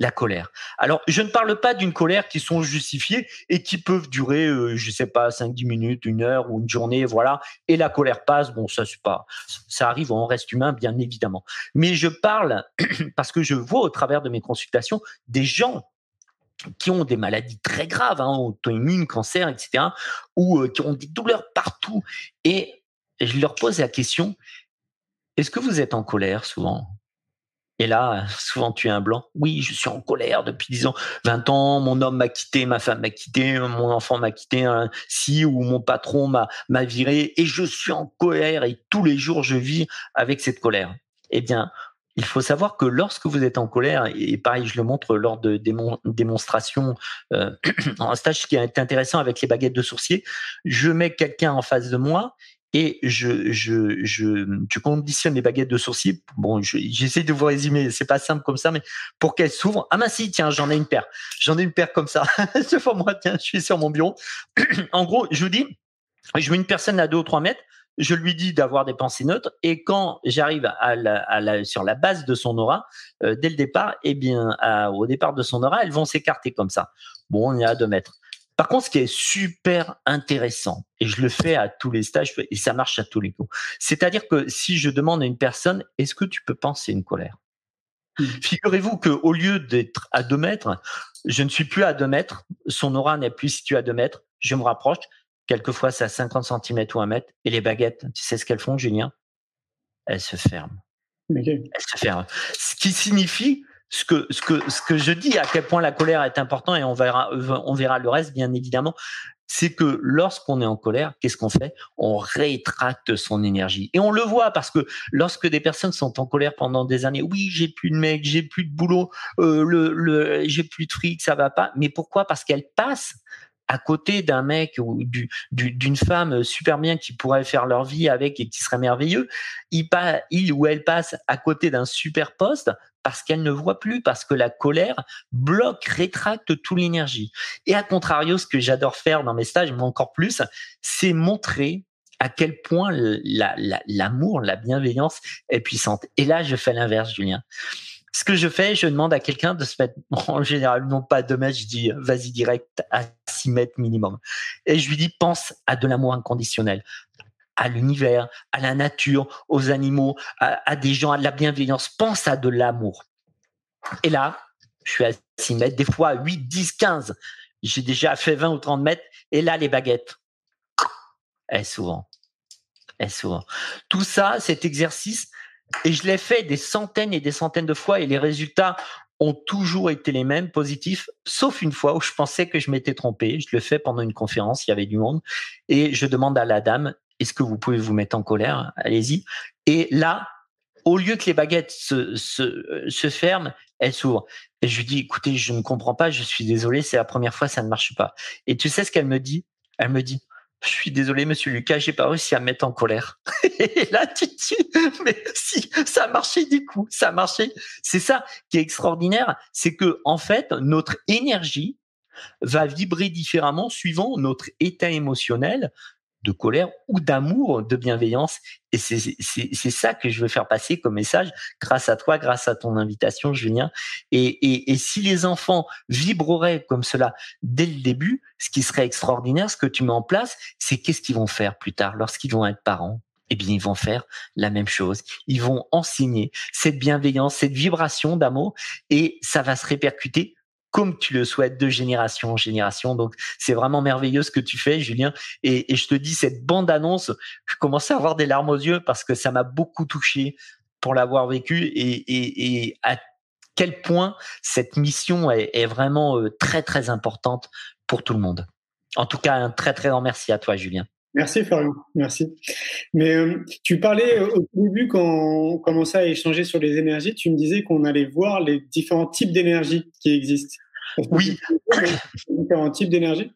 La colère. Alors, je ne parle pas d'une colère qui sont justifiées et qui peuvent durer, euh, je sais pas, 5-10 minutes, une heure ou une journée, voilà. Et la colère passe. Bon, ça, pas, ça arrive, on reste humain, bien évidemment. Mais je parle parce que je vois au travers de mes consultations des gens qui ont des maladies très graves, hein, auto-immunes, cancer, etc., ou euh, qui ont des douleurs partout. Et je leur pose la question, est-ce que vous êtes en colère souvent? Et là, souvent tu es un blanc. Oui, je suis en colère depuis 10 ans, 20 ans, mon homme m'a quitté, ma femme m'a quitté, mon enfant m'a quitté, hein, si ou mon patron m'a viré et je suis en colère et tous les jours je vis avec cette colère. Eh bien, il faut savoir que lorsque vous êtes en colère, et pareil, je le montre lors de démonstrations, euh, un stage qui est intéressant avec les baguettes de sourcier, je mets quelqu'un en face de moi et je, je, je, tu conditionnes les baguettes de sourcils. Bon, j'essaie de vous résumer, c'est pas simple comme ça, mais pour qu'elles s'ouvrent. Ah ben si, tiens, j'en ai une paire. J'en ai une paire comme ça. Ce moi, tiens, je suis sur mon bureau. en gros, je vous dis, je mets une personne à deux ou trois mètres. Je lui dis d'avoir des pensées neutres et quand j'arrive à la, sur la base de son aura, euh, dès le départ, eh bien, au départ de son aura, elles vont s'écarter comme ça. Bon, on est à deux mètres. Par contre, ce qui est super intéressant, et je le fais à tous les stages, et ça marche à tous les coups, c'est-à-dire que si je demande à une personne, est-ce que tu peux penser une colère? Hmm. Figurez-vous qu'au lieu d'être à 2 mètres, je ne suis plus à 2 mètres, son aura n'est plus située à 2 mètres, je me rapproche, quelquefois c'est à 50 cm ou 1 mètre, et les baguettes, tu sais ce qu'elles font, Julien? Elles se ferment. Elles se ferment. Ce qui signifie ce que, je dis, à quel point la colère est importante, et on verra, on verra le reste, bien évidemment, c'est que lorsqu'on est en colère, qu'est-ce qu'on fait? On rétracte son énergie. Et on le voit parce que lorsque des personnes sont en colère pendant des années, oui, j'ai plus de mec, j'ai plus de boulot, euh, le, le, j'ai plus de fric, ça va pas. Mais pourquoi? Parce qu'elles passent à côté d'un mec ou d'une femme super bien qui pourrait faire leur vie avec et qui serait merveilleux, il, pas, il ou elle passe à côté d'un super poste parce qu'elle ne voit plus, parce que la colère bloque, rétracte toute l'énergie. Et à contrario, ce que j'adore faire dans mes stages, mais encore plus, c'est montrer à quel point l'amour, la, la bienveillance est puissante. Et là, je fais l'inverse, Julien ce que je fais, je demande à quelqu'un de se mettre, en général, non pas à 2 mètres, je dis vas-y direct à 6 mètres minimum. Et je lui dis pense à de l'amour inconditionnel, à l'univers, à la nature, aux animaux, à, des gens, à de la bienveillance. Pense à de l'amour. Et là, je suis à 6 mètres, des fois à 8, 10, 15. J'ai déjà fait 20 ou 30 mètres. Et là, les baguettes. Et souvent. Souvent. Tout ça, cet exercice, et je l'ai fait des centaines et des centaines de fois et les résultats ont toujours été les mêmes, positifs, sauf une fois où je pensais que je m'étais trompé. Je le fais pendant une conférence, il y avait du monde, et je demande à la dame, est-ce que vous pouvez vous mettre en colère? Allez-y. Et là, au lieu que les baguettes se, se, se ferment, elles s'ouvrent. Et je lui dis, écoutez, je ne comprends pas, je suis désolé, c'est la première fois, ça ne marche pas. Et tu sais ce qu'elle me dit? Elle me dit, je suis désolé, monsieur Lucas, j'ai pas réussi à me mettre en colère. Et là, tu te mais si, ça a marché du coup, ça a marché. C'est ça qui est extraordinaire, c'est que, en fait, notre énergie va vibrer différemment suivant notre état émotionnel, de colère ou d'amour, de bienveillance. Et c'est ça que je veux faire passer comme message grâce à toi, grâce à ton invitation, Julien. Et, et, et si les enfants vibreraient comme cela dès le début, ce qui serait extraordinaire, ce que tu mets en place, c'est qu'est-ce qu'ils vont faire plus tard lorsqu'ils vont être parents? Eh bien, ils vont faire la même chose. Ils vont enseigner cette bienveillance, cette vibration d'amour, et ça va se répercuter comme tu le souhaites de génération en génération. Donc, c'est vraiment merveilleux ce que tu fais, Julien. Et, je te dis, cette bande-annonce, je commençais à avoir des larmes aux yeux parce que ça m'a beaucoup touché pour l'avoir vécu et, à quel point cette mission est, vraiment euh, très, très importante pour tout le monde. En tout cas, un très, très grand merci à toi, Julien. Merci Florian, merci. Mais euh, tu parlais au début quand on commençait à échanger sur les énergies, tu me disais qu'on allait voir les différents types d'énergie qui existent. Oui. Différents types d'énergie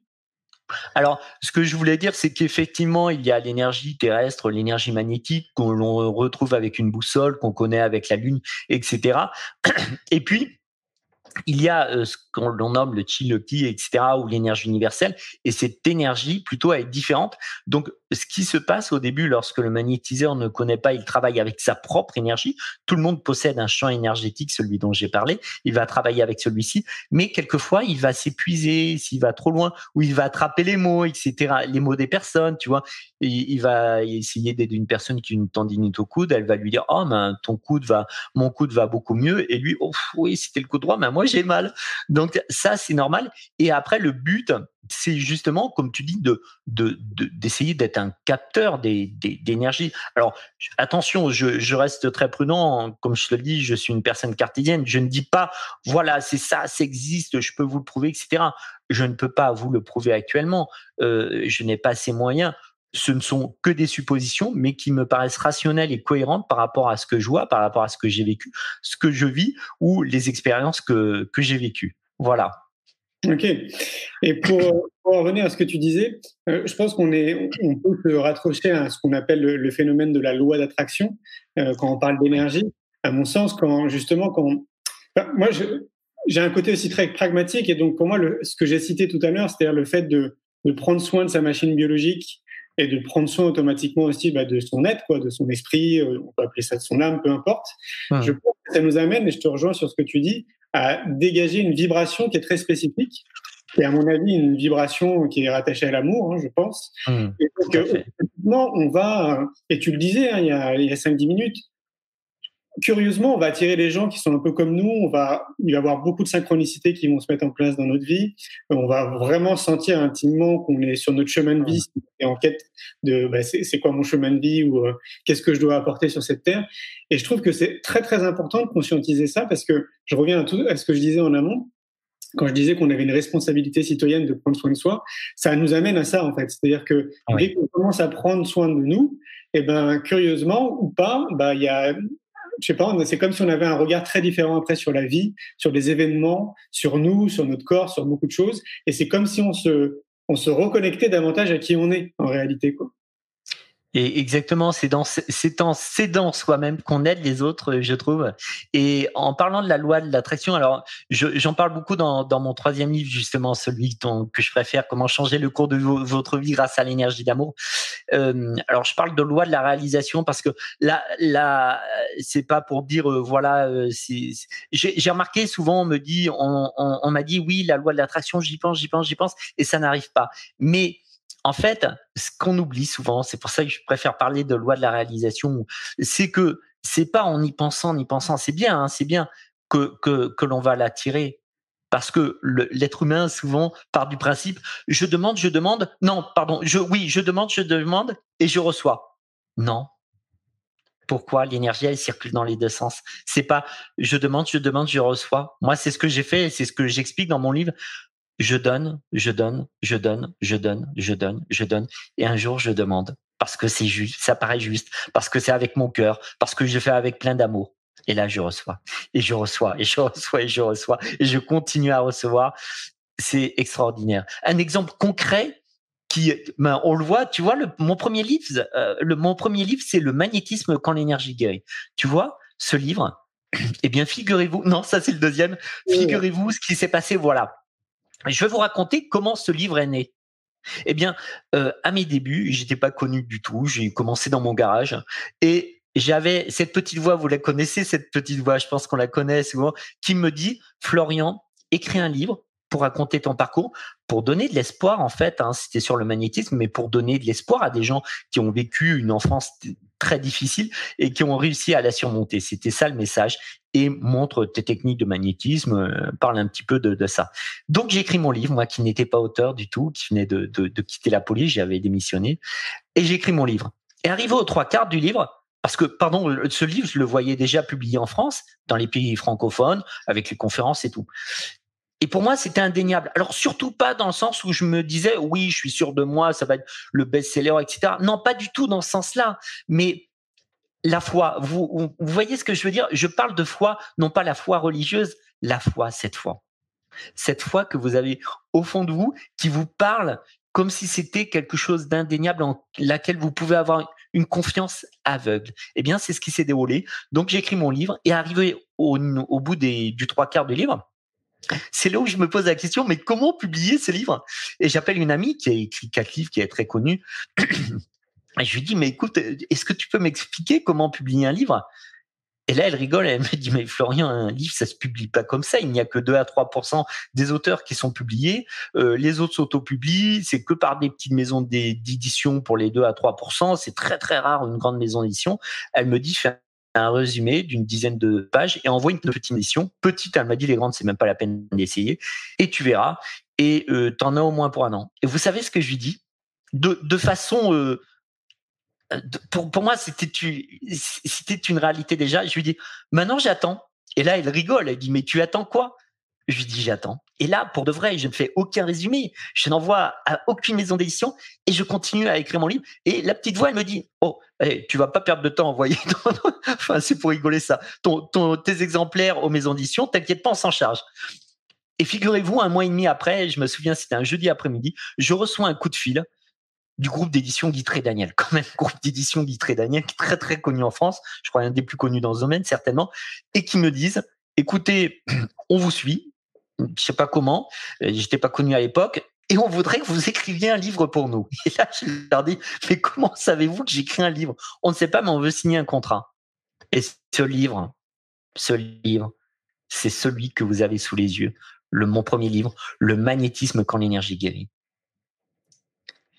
alors, ce que je voulais dire, c'est qu'effectivement, il y a l'énergie terrestre, l'énergie magnétique qu'on retrouve avec une boussole, qu'on connaît avec la Lune, etc. Et puis, il y a euh, ce qu'on nomme le chi, etc., ou l'énergie universelle, et cette énergie plutôt est différente. Donc, ce qui se passe au début lorsque le magnétiseur ne connaît pas, il travaille avec sa propre énergie. Tout le monde possède un champ énergétique, celui dont j'ai parlé. Il va travailler avec celui-ci, mais quelquefois il va s'épuiser s'il va trop loin, ou il va attraper les mots, etc. Les mots des personnes, tu vois. il va essayer d'aider une personne qui a une tendinite au coude. Elle va lui dire, oh, ton coude va, mon coude va beaucoup mieux. Et lui, oh, oui, c'était le coude droit, mais moi j'ai mal. Donc ça, c'est normal. Et après, le but, c'est justement, comme tu dis, de d'essayer d'être un capteur d'énergie. Alors attention, je, reste très prudent. Comme je te le dis, je suis une personne cartésienne. Je ne dis pas, voilà, c'est ça, ça existe, je peux vous le prouver, etc. Je ne peux pas vous le prouver actuellement. Euh, je n'ai pas ces moyens. Ce ne sont que des suppositions, mais qui me paraissent rationnelles et cohérentes par rapport à ce que je vois, par rapport à ce que j'ai vécu, ce que je vis ou les expériences que, que j'ai vécues. Voilà. Ok. Et pour, revenir à ce que tu disais, euh, je pense qu'on est, on peut se raccrocher à ce qu'on appelle le, phénomène de la loi d'attraction euh, quand on parle d'énergie. À mon sens, quand justement, quand moi, j'ai un côté aussi très pragmatique et donc pour moi, ce que j'ai cité tout à l'heure, c'est-à-dire le fait de, prendre soin de sa machine biologique et de prendre soin automatiquement aussi bah, de son être, quoi, de son esprit, euh, on peut appeler ça de son âme, peu importe. Je pense que ça nous amène, et je te rejoins sur ce que tu dis, à dégager une vibration qui est très spécifique, et à mon avis une vibration qui est rattachée à l'amour, hein, je pense. Mmh, et donc, euh, on va, et tu le disais hein, il y a, il y a 5-10 minutes, curieusement, on va attirer les gens qui sont un peu comme nous. On va, il va y avoir beaucoup de synchronicités qui vont se mettre en place dans notre vie. On va vraiment sentir intimement qu'on est sur notre chemin de vie et en quête de bah, c'est quoi mon chemin de vie ou euh, qu'est-ce que je dois apporter sur cette terre. Et je trouve que c'est très très important de conscientiser ça parce que je reviens à, tout, à ce que je disais en amont quand je disais qu'on avait une responsabilité citoyenne de prendre soin de soi, ça nous amène à ça en fait. C'est-à-dire que dès qu'on commence à prendre soin de nous, et eh ben curieusement ou pas, bah il y a je sais pas, c'est comme si on avait un regard très différent après sur la vie, sur les événements, sur nous, sur notre corps, sur beaucoup de choses. Et c'est comme si on se, on se reconnectait davantage à qui on est en réalité. Quoi. Et exactement, c'est dans c'est en s'aidant soi-même qu'on aide les autres, je trouve. Et en parlant de la loi de l'attraction, alors j'en parle beaucoup dans, dans mon troisième livre justement, celui dont, que je préfère, comment changer le cours de votre vie grâce à l'énergie d'amour. Euh, alors je parle de loi de la réalisation parce que là, là, c'est pas pour dire euh, voilà. Euh, j'ai remarqué souvent on me dit, on, on, on m'a dit oui, la loi de l'attraction, j'y pense, j'y pense, j'y pense, et ça n'arrive pas. Mais en fait, ce qu'on oublie souvent, c'est pour ça que je préfère parler de loi de la réalisation, c'est que c'est pas en y pensant, en y pensant, c'est bien, hein, c'est bien que, l'on va l'attirer. Parce que l'être humain, souvent, part du principe, je demande, je demande, non, pardon, oui, je demande, je demande, et je reçois. Non. Pourquoi l'énergie, elle circule dans les deux sens? C'est pas, je demande, je demande, je reçois. Moi, c'est ce que j'ai fait, c'est ce que j'explique dans mon livre je donne, je donne, je donne, je donne, je donne, je donne. Et un jour, je demande parce que c'est juste, ça paraît juste, parce que c'est avec mon cœur, parce que je fais avec plein d'amour. Et là, je reçois, et je reçois, et je reçois, et je reçois, et je continue à recevoir. C'est extraordinaire. Un exemple concret qui, ben, on le voit, tu vois, le, mon premier livre, euh, le, mon premier livre, c'est le magnétisme quand l'énergie guérit. Tu vois, ce livre, eh bien, figurez-vous, non, ça c'est le deuxième. Figurez-vous ce qui s'est passé, voilà je vais vous raconter comment ce livre est né. Eh bien, euh, à mes débuts, j'étais pas connu du tout. J'ai commencé dans mon garage et j'avais cette petite voix. Vous la connaissez cette petite voix Je pense qu'on la connaît souvent. Qui me dit Florian, écris un livre pour raconter ton parcours, pour donner de l'espoir en fait. Hein, C'était sur le magnétisme, mais pour donner de l'espoir à des gens qui ont vécu une enfance très difficile et qui ont réussi à la surmonter. C'était ça le message. Et montre tes techniques de magnétisme, euh, parle un petit peu de, ça. Donc j'ai écrit mon livre, moi qui n'étais pas auteur du tout, qui venait de, quitter la police, j'avais démissionné, et j'ai écrit mon livre. Et arrivé aux trois quarts du livre, parce que, pardon, ce livre, je le voyais déjà publié en France, dans les pays francophones, avec les conférences et tout. Et pour moi, c'était indéniable. Alors surtout pas dans le sens où je me disais oui, je suis sûr de moi, ça va être le best-seller, etc. Non, pas du tout dans ce sens-là. Mais la foi, vous, voyez ce que je veux dire? Je parle de foi, non pas la foi religieuse, la foi cette foi. Cette foi que vous avez au fond de vous, qui vous parle comme si c'était quelque chose d'indéniable en laquelle vous pouvez avoir une confiance aveugle. Eh bien, c'est ce qui s'est déroulé. Donc, j'ai écrit mon livre et arrivé au, au bout des, du trois quarts du livre, c'est là où je me pose la question, mais comment publier ce livre? Et j'appelle une amie qui a écrit quatre livres, qui est très connue. Et je lui dis, mais écoute, est-ce que tu peux m'expliquer comment publier un livre? Et là, elle rigole, elle me dit, mais Florian, un livre, ça se publie pas comme ça. Il n'y a que 2 à 3% des auteurs qui sont publiés. Euh, les autres s'auto-publient. C'est que par des petites maisons d'édition pour les 2 à 3% C'est très, très rare une grande maison d'édition. Elle me dit, fais un résumé d'une dizaine de pages et envoie une petite émission. Petite, elle m'a dit les grandes, c'est même pas la peine d'essayer. Et tu verras. Et euh, t'en as au moins pour un an. Et vous savez ce que je lui dis? De, façon, euh, pour, pour moi, c'était une réalité déjà. Je lui dis maintenant j'attends. Et là, elle rigole. Elle dit mais tu attends quoi? Je lui dis j'attends. Et là, pour de vrai, je ne fais aucun résumé. Je n'envoie à aucune maison d'édition et je continue à écrire mon livre. Et la petite voix, elle me dit oh, hey, tu vas pas perdre de temps à envoyer. enfin, c'est pour rigoler ça. Ton, ton, tes exemplaires aux maisons d'édition, t'inquiète pas, on s'en charge. Et figurez-vous, un mois et demi après, je me souviens, c'était un jeudi après-midi, je reçois un coup de fil du groupe d'édition Guitré Daniel, quand même groupe d'édition Guitré Daniel, qui est très très connu en France, je crois un des plus connus dans ce domaine certainement, et qui me disent écoutez, on vous suit, je sais pas comment, euh, j'étais pas connu à l'époque, et on voudrait que vous écriviez un livre pour nous. Et là, je leur dis, mais comment savez-vous que j'écris un livre? On ne sait pas, mais on veut signer un contrat. Et ce livre, ce livre, c'est celui que vous avez sous les yeux, le mon premier livre, le magnétisme quand l'énergie guérit.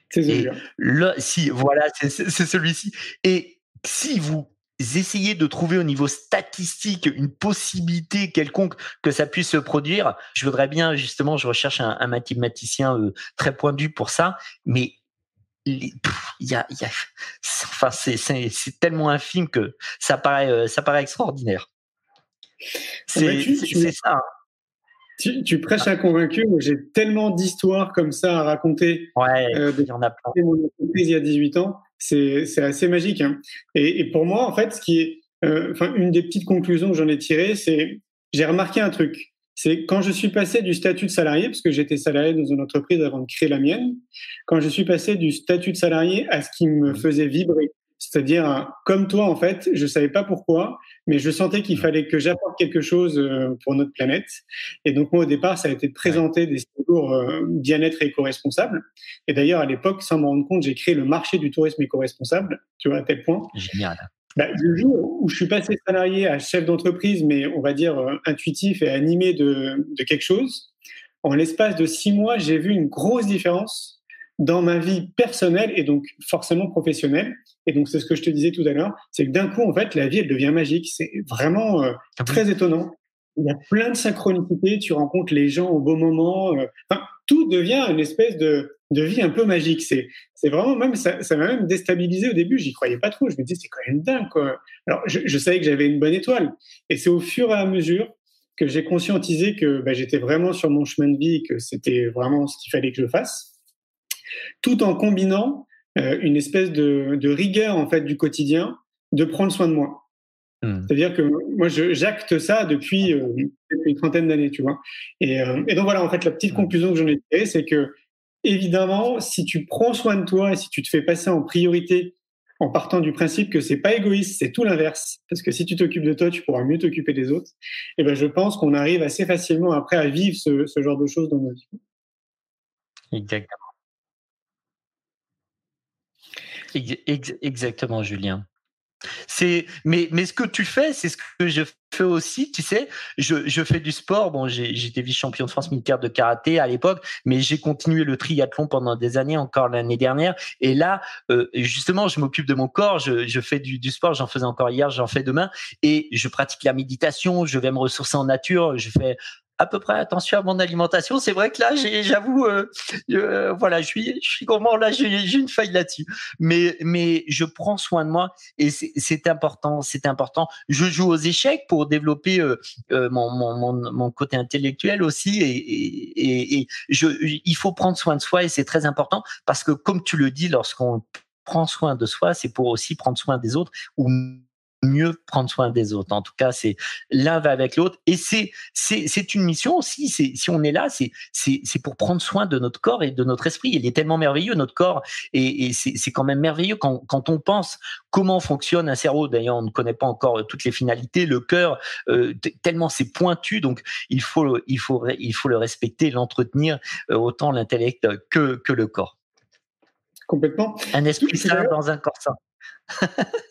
C'est celui-là. si, voilà, c'est celui-ci. Et si vous essayer de trouver au niveau statistique une possibilité quelconque que ça puisse se produire. Je voudrais bien, justement, je recherche un, mathématicien euh, très pointu pour ça, mais il y a, y a, enfin, c'est tellement infime que ça paraît, euh, ça paraît extraordinaire. C'est ça. Hein. Tu, tu, prêches à convaincu. J'ai tellement d'histoires comme ça à raconter. Ouais, euh, il y en a plein. Mon entreprise il y a 18 ans, c'est assez magique. Hein. Et, et, pour moi, en fait, ce qui est, euh, enfin, une des petites conclusions que j'en ai tirées, c'est j'ai remarqué un truc. C'est quand je suis passé du statut de salarié, parce que j'étais salarié dans une entreprise avant de créer la mienne, quand je suis passé du statut de salarié à ce qui me mmh. faisait vibrer, c'est-à-dire, comme toi, en fait, je savais pas pourquoi, mais je sentais qu'il fallait que j'apporte quelque chose euh, pour notre planète. Et donc, moi, au départ, ça a été de présenter des séjours euh, bien-être et éco-responsables. Et d'ailleurs, à l'époque, sans me rendre compte, j'ai créé le marché du tourisme éco-responsable, tu vois, à tel point. Génial. Bah, le jour où je suis passé salarié à chef d'entreprise, mais on va dire euh, intuitif et animé de, de quelque chose, en l'espace de six mois, j'ai vu une grosse différence dans ma vie personnelle et donc forcément professionnelle. Et donc c'est ce que je te disais tout à l'heure, c'est que d'un coup en fait la vie elle devient magique. C'est vraiment euh, ah très étonnant. Il y a plein de synchronicité, tu rencontres les gens au bon moment. Euh, enfin, tout devient une espèce de, de vie un peu magique. C'est c'est vraiment même ça ça m'a même déstabilisé au début. J'y croyais pas trop. Je me disais c'est quand même dingue quoi. Alors je, je savais que j'avais une bonne étoile. Et c'est au fur et à mesure que j'ai conscientisé que bah, j'étais vraiment sur mon chemin de vie, que c'était vraiment ce qu'il fallait que je fasse tout en combinant euh, une espèce de, rigueur en fait du quotidien, de prendre soin de moi. Hmm. C'est-à-dire que moi, j'acte ça depuis, euh, une trentaine d'années, tu vois. Euh, et, donc voilà, en fait, la petite hmm. conclusion que j'en ai tirée, c'est que évidemment, si tu prends soin de toi et si tu te fais passer en priorité en partant du principe que c'est pas égoïste, c'est tout l'inverse. Parce que si tu t'occupes de toi, tu pourras mieux t'occuper des autres. Et ben, je pense qu'on arrive assez facilement après à vivre ce, ce genre de choses dans nos vies. Exactement. Exactement, Julien. C'est, mais, mais ce que tu fais, c'est ce que je fais aussi. Tu sais, je, je fais du sport. Bon, j'étais vice-champion de France militaire de karaté à l'époque, mais j'ai continué le triathlon pendant des années, encore l'année dernière. Et là, euh, justement, je m'occupe de mon corps. Je, je fais du, du sport. J'en faisais encore hier, j'en fais demain. Et je pratique la méditation. Je vais me ressourcer en nature. Je fais à peu près attention à mon alimentation. C'est vrai que là, j'avoue, euh, euh, voilà, je suis, je suis gourmand là, j'ai une faille là-dessus. Mais, mais je prends soin de moi et c'est important, c'est important. Je joue aux échecs pour développer euh, mon, mon, mon, côté intellectuel aussi et, et, et je, il faut prendre soin de soi et c'est très important parce que comme tu le dis, lorsqu'on prend soin de soi, c'est pour aussi prendre soin des autres ou mieux prendre soin des autres. En tout cas, c'est l'un va avec l'autre. Et c'est c'est une mission aussi. Si on est là, c'est c'est pour prendre soin de notre corps et de notre esprit. Il est tellement merveilleux notre corps et, et c'est quand même merveilleux quand quand on pense comment fonctionne un cerveau. D'ailleurs, on ne connaît pas encore toutes les finalités. Le cœur, euh, tellement c'est pointu, donc il faut il faut il faut le respecter, l'entretenir euh, autant l'intellect que que le corps. Complètement. Un esprit sain dans un corps sain.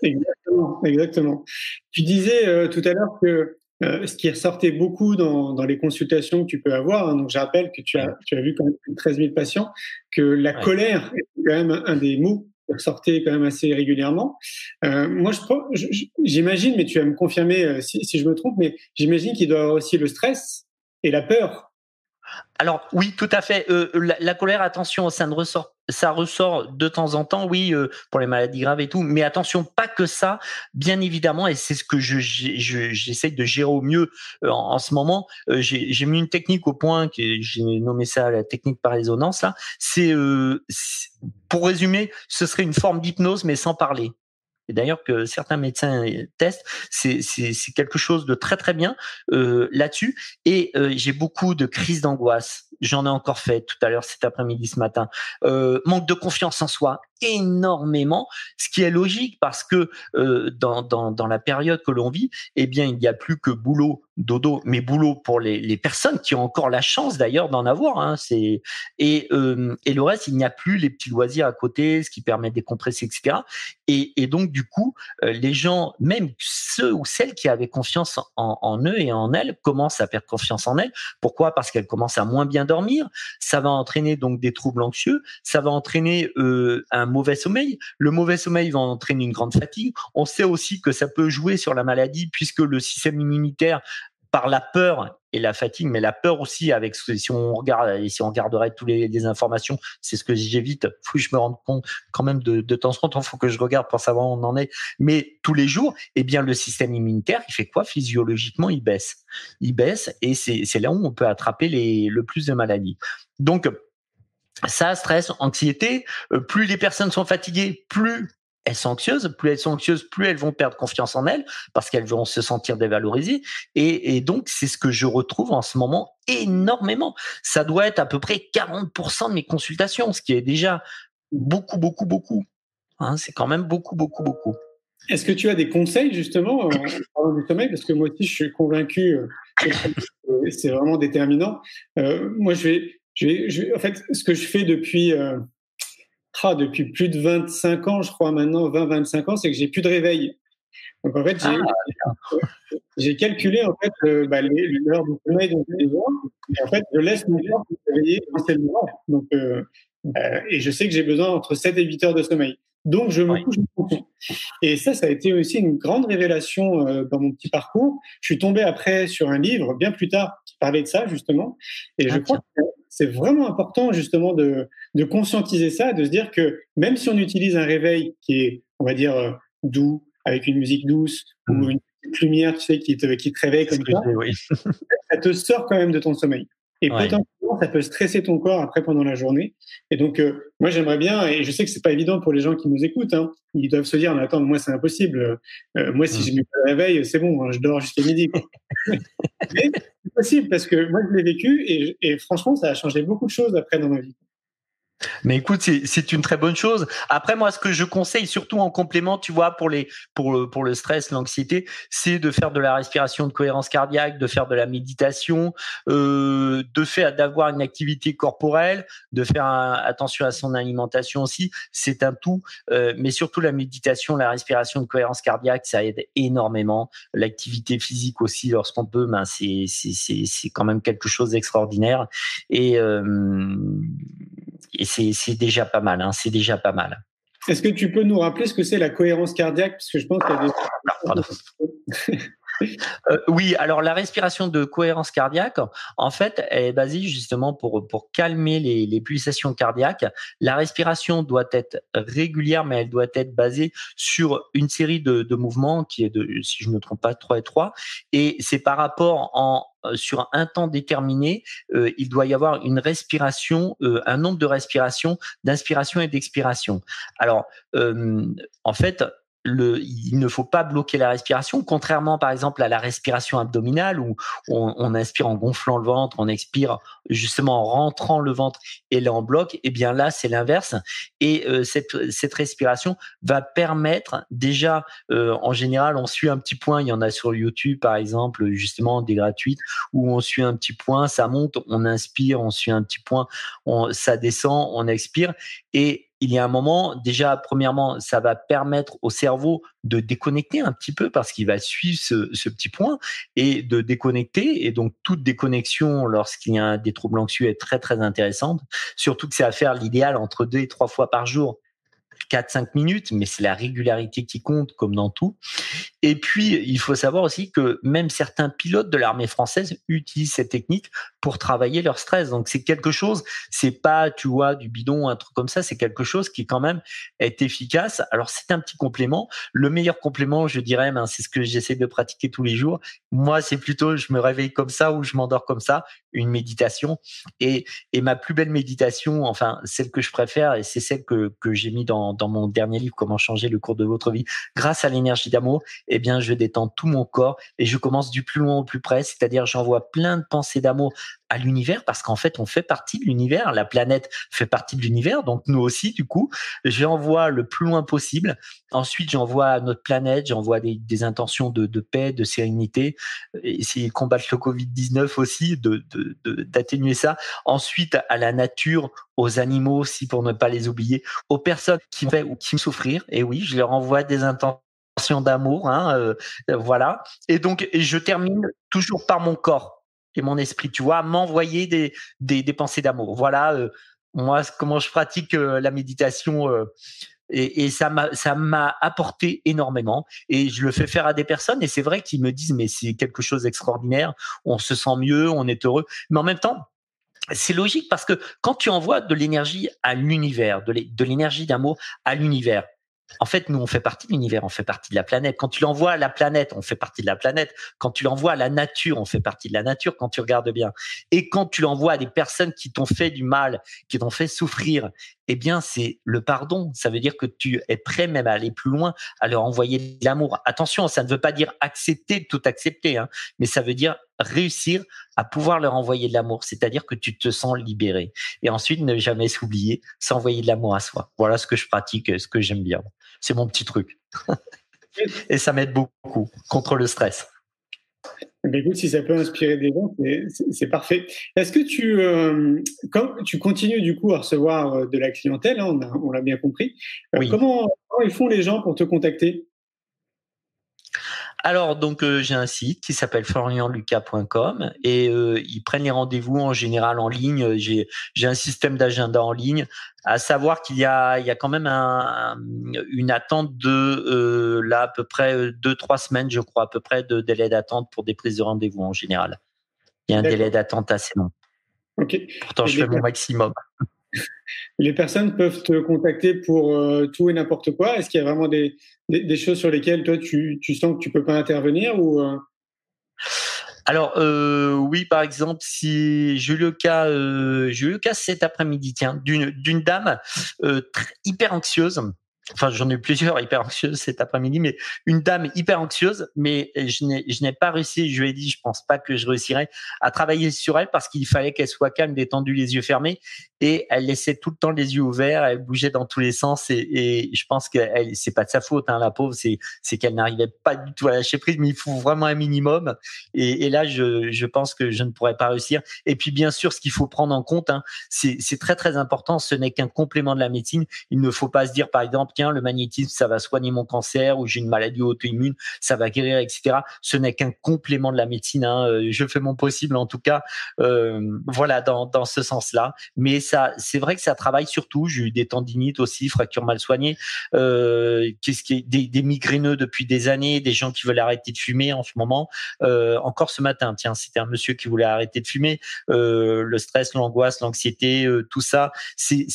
Exactement, exactement. Tu disais euh, tout à l'heure que euh, ce qui ressortait beaucoup dans, dans, les consultations que tu peux avoir, hein, donc je rappelle que tu as, tu as vu quand même 13 000 patients, que la colère est quand même un des mots qui ressortait quand même assez régulièrement. Euh, moi, j'imagine, mais tu vas me confirmer si, si je me trompe, mais j'imagine qu'il doit y avoir aussi le stress et la peur alors oui, tout à fait. Euh, la, colère, attention, ça ne ressort, ça ressort de temps en temps, oui, euh, pour les maladies graves et tout. Mais attention, pas que ça, bien évidemment, et c'est ce que je, j'essaie de gérer au mieux euh, en, ce moment. j'ai, mis une technique au point, que j'ai nommé ça la technique par résonance. Là, c'est pour résumer, ce serait une forme d'hypnose, mais sans parler et d'ailleurs que certains médecins testent, c'est quelque chose de très très bien euh, là-dessus. Et euh, j'ai beaucoup de crises d'angoisse. J'en ai encore fait tout à l'heure cet après-midi, ce matin. Euh, manque de confiance en soi, énormément, ce qui est logique parce que euh, dans, dans, la période que l'on vit, eh bien, il n'y a plus que boulot, dodo, mais boulot pour les, les personnes qui ont encore la chance d'ailleurs d'en avoir. Hein, c'est et, euh, et le reste, il n'y a plus les petits loisirs à côté, ce qui permet de décompresser, etc. Et, et donc du coup, euh, les gens, même ceux ou celles qui avaient confiance en, eux et en elles, commencent à perdre confiance en elles. Pourquoi? Parce qu'elles commencent à moins bien dormir. Ça va entraîner donc des troubles anxieux. Ça va entraîner un mauvais sommeil. Le mauvais sommeil va entraîner une grande fatigue. On sait aussi que ça peut jouer sur la maladie puisque le système immunitaire par la peur et la fatigue, mais la peur aussi avec si on regarde si on regarderait toutes les, informations, c'est ce que j'évite. Faut que je me rende compte quand même de, temps en temps, faut que je regarde pour savoir où on en est. Mais tous les jours, eh bien le système immunitaire, il fait quoi? Physiologiquement Il baisse, il baisse, et c'est là où on peut attraper le plus de maladies. Donc ça, stress, anxiété, euh, plus les personnes sont fatiguées, plus elles sont anxieuses. Plus elles sont anxieuses, plus elles vont perdre confiance en elles parce qu'elles vont se sentir dévalorisées. Et, donc, c'est ce que je retrouve en ce moment énormément. Ça doit être à peu près 40% de mes consultations, ce qui est déjà beaucoup, beaucoup, beaucoup. Hein, c'est quand même beaucoup, beaucoup, beaucoup. Est-ce que tu as des conseils justement en parlant du sommeil? Parce que moi aussi, je suis convaincu euh, que c'est vraiment déterminant. Euh, moi, je vais, je je en fait, ce que je fais depuis euh, ah, depuis plus de 25 ans, je crois maintenant, 20-25 ans, c'est que j'ai plus de réveil. Donc en fait, j'ai ah, calculé en fait euh, bah, l'heure du sommeil de les Et en fait, je laisse mon corps se réveiller. Donc, euh, euh, et je sais que j'ai besoin entre 7 et 8 heures de sommeil. Donc je me couche beaucoup. Et ça, ça a été aussi une grande révélation euh, dans mon petit parcours. Je suis tombé après sur un livre bien plus tard qui parlait de ça justement. Et je ah, crois que c'est vraiment important justement de, de conscientiser ça, de se dire que même si on utilise un réveil qui est, on va dire, euh, doux, avec une musique douce ou mmh. une lumière, tu sais, qui te, qui te réveille comme ça, oui. ça te sort quand même de ton sommeil. Et potentiellement, ça peut stresser ton corps après pendant la journée. Et donc, euh, moi, j'aimerais bien, et je sais que c'est pas évident pour les gens qui nous écoutent, hein, ils doivent se dire, mais attends, moi, c'est impossible. Euh, moi, si mmh. je me réveille, c'est bon, hein, je dors jusqu'à midi. Mais c'est possible parce que moi, je l'ai vécu et, et franchement, ça a changé beaucoup de choses après dans ma vie. Mais écoute, c'est une très bonne chose. Après, moi, ce que je conseille, surtout en complément, tu vois, pour les pour le pour le stress, l'anxiété, c'est de faire de la respiration de cohérence cardiaque, de faire de la méditation, euh, de faire d'avoir une activité corporelle, de faire attention à son alimentation aussi. C'est un tout, euh, mais surtout la méditation, la respiration de cohérence cardiaque, ça aide énormément. L'activité physique aussi, lorsqu'on peut, ben c'est quand même quelque chose d'extraordinaire et euh, et c'est déjà pas mal. Hein, c'est déjà pas mal. Est-ce que tu peux nous rappeler ce que c'est la cohérence cardiaque? Parce que je pense qu'il y a des... Euh, oui, alors la respiration de cohérence cardiaque, en fait, elle est basée justement pour, pour calmer les, les pulsations cardiaques. La respiration doit être régulière, mais elle doit être basée sur une série de, de mouvements qui est de, si je ne me trompe pas, 3 et 3. Et c'est par rapport en, euh, sur un temps déterminé, euh, il doit y avoir une respiration, un nombre de respirations, d'inspiration et d'expiration. Alors, en fait, le, il ne faut pas bloquer la respiration, contrairement par exemple à la respiration abdominale où on, on, inspire en gonflant le ventre, on expire justement en rentrant le ventre et là on bloque. Et eh bien là c'est l'inverse. Et euh, cette, cette respiration va permettre déjà, euh, en général, on suit un petit point. Il y en a sur YouTube par exemple, justement des gratuites où on suit un petit point, ça monte, on inspire, on suit un petit point, on, ça descend, on expire et il y a un moment, déjà, premièrement, ça va permettre au cerveau de déconnecter un petit peu parce qu'il va suivre ce, petit point et de déconnecter. Et donc, toute déconnexion lorsqu'il y a des troubles anxieux est très, très intéressante. Surtout que c'est à faire l'idéal entre deux et trois fois par jour 4-5 minutes, mais c'est la régularité qui compte, comme dans tout. Et puis, il faut savoir aussi que même certains pilotes de l'armée française utilisent cette technique pour travailler leur stress. Donc, c'est quelque chose, c'est pas, tu vois, du bidon, un truc comme ça, c'est quelque chose qui quand même est efficace. Alors, c'est un petit complément. Le meilleur complément, je dirais, ben, c'est ce que j'essaie de pratiquer tous les jours. Moi, c'est plutôt, je me réveille comme ça ou je m'endors comme ça, une méditation. Et, et ma plus belle méditation, enfin, celle que je préfère, et c'est celle que, que j'ai mis dans dans, mon dernier livre, Comment changer le cours de votre vie, grâce à l'énergie d'amour, eh bien, je détends tout mon corps et je commence du plus loin au plus près, c'est-à-dire j'envoie plein de pensées d'amour à l'univers parce qu'en fait, on fait partie de l'univers. La planète fait partie de l'univers, donc nous aussi, du coup, j'envoie le plus loin possible. Ensuite, j'envoie à notre planète, j'envoie des, intentions de, paix, de sérénité, essayer de combattre le Covid-19 aussi, d'atténuer ça. Ensuite, à la nature, aux animaux aussi, pour ne pas les oublier, aux personnes qui fait ou qui me souffrir. Et oui, je leur envoie des intentions d'amour, hein, euh, voilà. Et donc, je termine toujours par mon corps et mon esprit, tu vois, m'envoyer des, des, des, pensées d'amour. Voilà, euh, Moi, comment je pratique la méditation et, et, ça m'a ça m'a apporté énormément et je le fais faire à des personnes et c'est vrai qu'ils me disent mais c'est quelque chose d'extraordinaire on se sent mieux on est heureux mais en même temps c'est logique parce que quand tu envoies de l'énergie à l'univers de l'énergie d'amour à l'univers en fait, nous, on fait partie de l'univers, on fait partie de la planète. Quand tu l'envoies à la planète, on fait partie de la planète. Quand tu l'envoies à la nature, on fait partie de la nature quand tu regardes bien. Et quand tu l'envoies à des personnes qui t'ont fait du mal, qui t'ont fait souffrir, eh bien, c'est le pardon. Ça veut dire que tu es prêt même à aller plus loin, à leur envoyer de l'amour. Attention, ça ne veut pas dire accepter, tout accepter, hein, mais ça veut dire réussir à pouvoir leur envoyer de l'amour, c'est-à-dire que tu te sens libéré. Et ensuite, ne jamais s'oublier, s'envoyer de l'amour à soi. Voilà ce que je pratique, ce que j'aime bien. C'est mon petit truc. Et ça m'aide beaucoup contre le stress. Mais écoute, si ça peut inspirer des gens, c'est parfait. Est-ce que tu, euh, quand tu continues du coup à recevoir euh, de la clientèle, hein, on l'a bien compris, euh, comment, comment, ils font les gens pour te contacter? Alors donc euh, j'ai un site qui s'appelle florianlucas.com et euh, ils prennent les rendez-vous en général en ligne. J'ai j'ai un système d'agenda en ligne. À savoir qu'il y a il y a quand même un, une attente de euh, là à peu près deux trois semaines je crois à peu près de délai d'attente pour des prises de rendez-vous en général. Il y a un délai d'attente assez long. Ok. Pourtant je fais mon maximum. Les personnes peuvent te contacter pour euh, tout et n'importe quoi. Est-ce qu'il y a vraiment des, des, choses sur lesquelles toi tu, sens que tu peux pas intervenir ou euh? Alors euh, oui, par exemple, si j'ai eu le cas, j'ai eu le cas cet après-midi, tiens, d'une d'une dame hyper anxieuse enfin j'en ai eu plusieurs hyper anxieuses cet après-midi, mais une dame hyper anxieuse, mais je n'ai, je n'ai pas réussi, je lui ai dit, je pense pas que je réussirais à travailler sur elle parce qu'il fallait qu'elle soit calme, détendue, les yeux fermés, et elle laissait tout le temps les yeux ouverts, elle bougeait dans tous les sens, et, et je pense que c'est pas de sa faute, hein, la pauvre, c'est, c'est qu'elle n'arrivait pas du tout à lâcher prise, mais il faut vraiment un minimum, et, et là je, je pense que je ne pourrais pas réussir. Et puis bien sûr, ce qu'il faut prendre en compte, hein, c'est, très très important, ce n'est qu'un complément de la médecine. Il ne faut pas se dire par exemple le magnétisme, ça va soigner mon cancer ou j'ai une maladie auto-immune, ça va guérir, etc. Ce n'est qu'un complément de la médecine. Hein. Euh, je fais mon possible, en tout cas, euh, voilà, dans, dans ce sens-là. Mais c'est vrai que ça travaille surtout. J'ai eu des tendinites aussi, fractures mal soignées, euh, des, des, depuis des années, des gens qui veulent arrêter de fumer en ce moment. Euh, encore ce matin, tiens, c'était un monsieur qui voulait arrêter de fumer. Euh, le stress, l'angoisse, l'anxiété, tout ça, c'est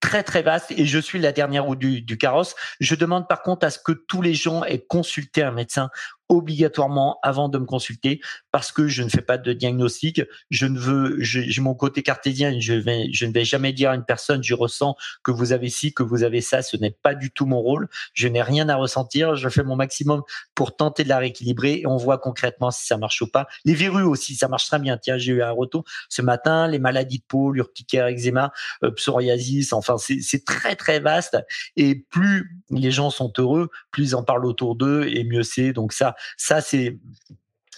très très vaste et je suis la dernière roue du carrosse. Je demande par contre à ce que tous les gens aient consulté un médecin obligatoirement avant de me consulter parce que je ne fais pas de diagnostic. Je ne veux, j'ai mon côté cartésien. Je vais, je ne vais jamais dire à une personne, je ressens que vous avez ci, que vous avez ça. Ce n'est pas du tout mon rôle. Je n'ai rien à ressentir. Je fais mon maximum pour tenter de la rééquilibrer et on voit concrètement si ça marche ou pas. Les verrues aussi, ça marche très bien. Tiens, j'ai eu un retour ce matin. Les maladies de peau, l'urticaire, eczéma, euh, psoriasis. Enfin, c'est très très vaste. Et plus les gens sont heureux, plus ils en parlent autour d'eux et mieux c'est. Donc ça, ça, c'est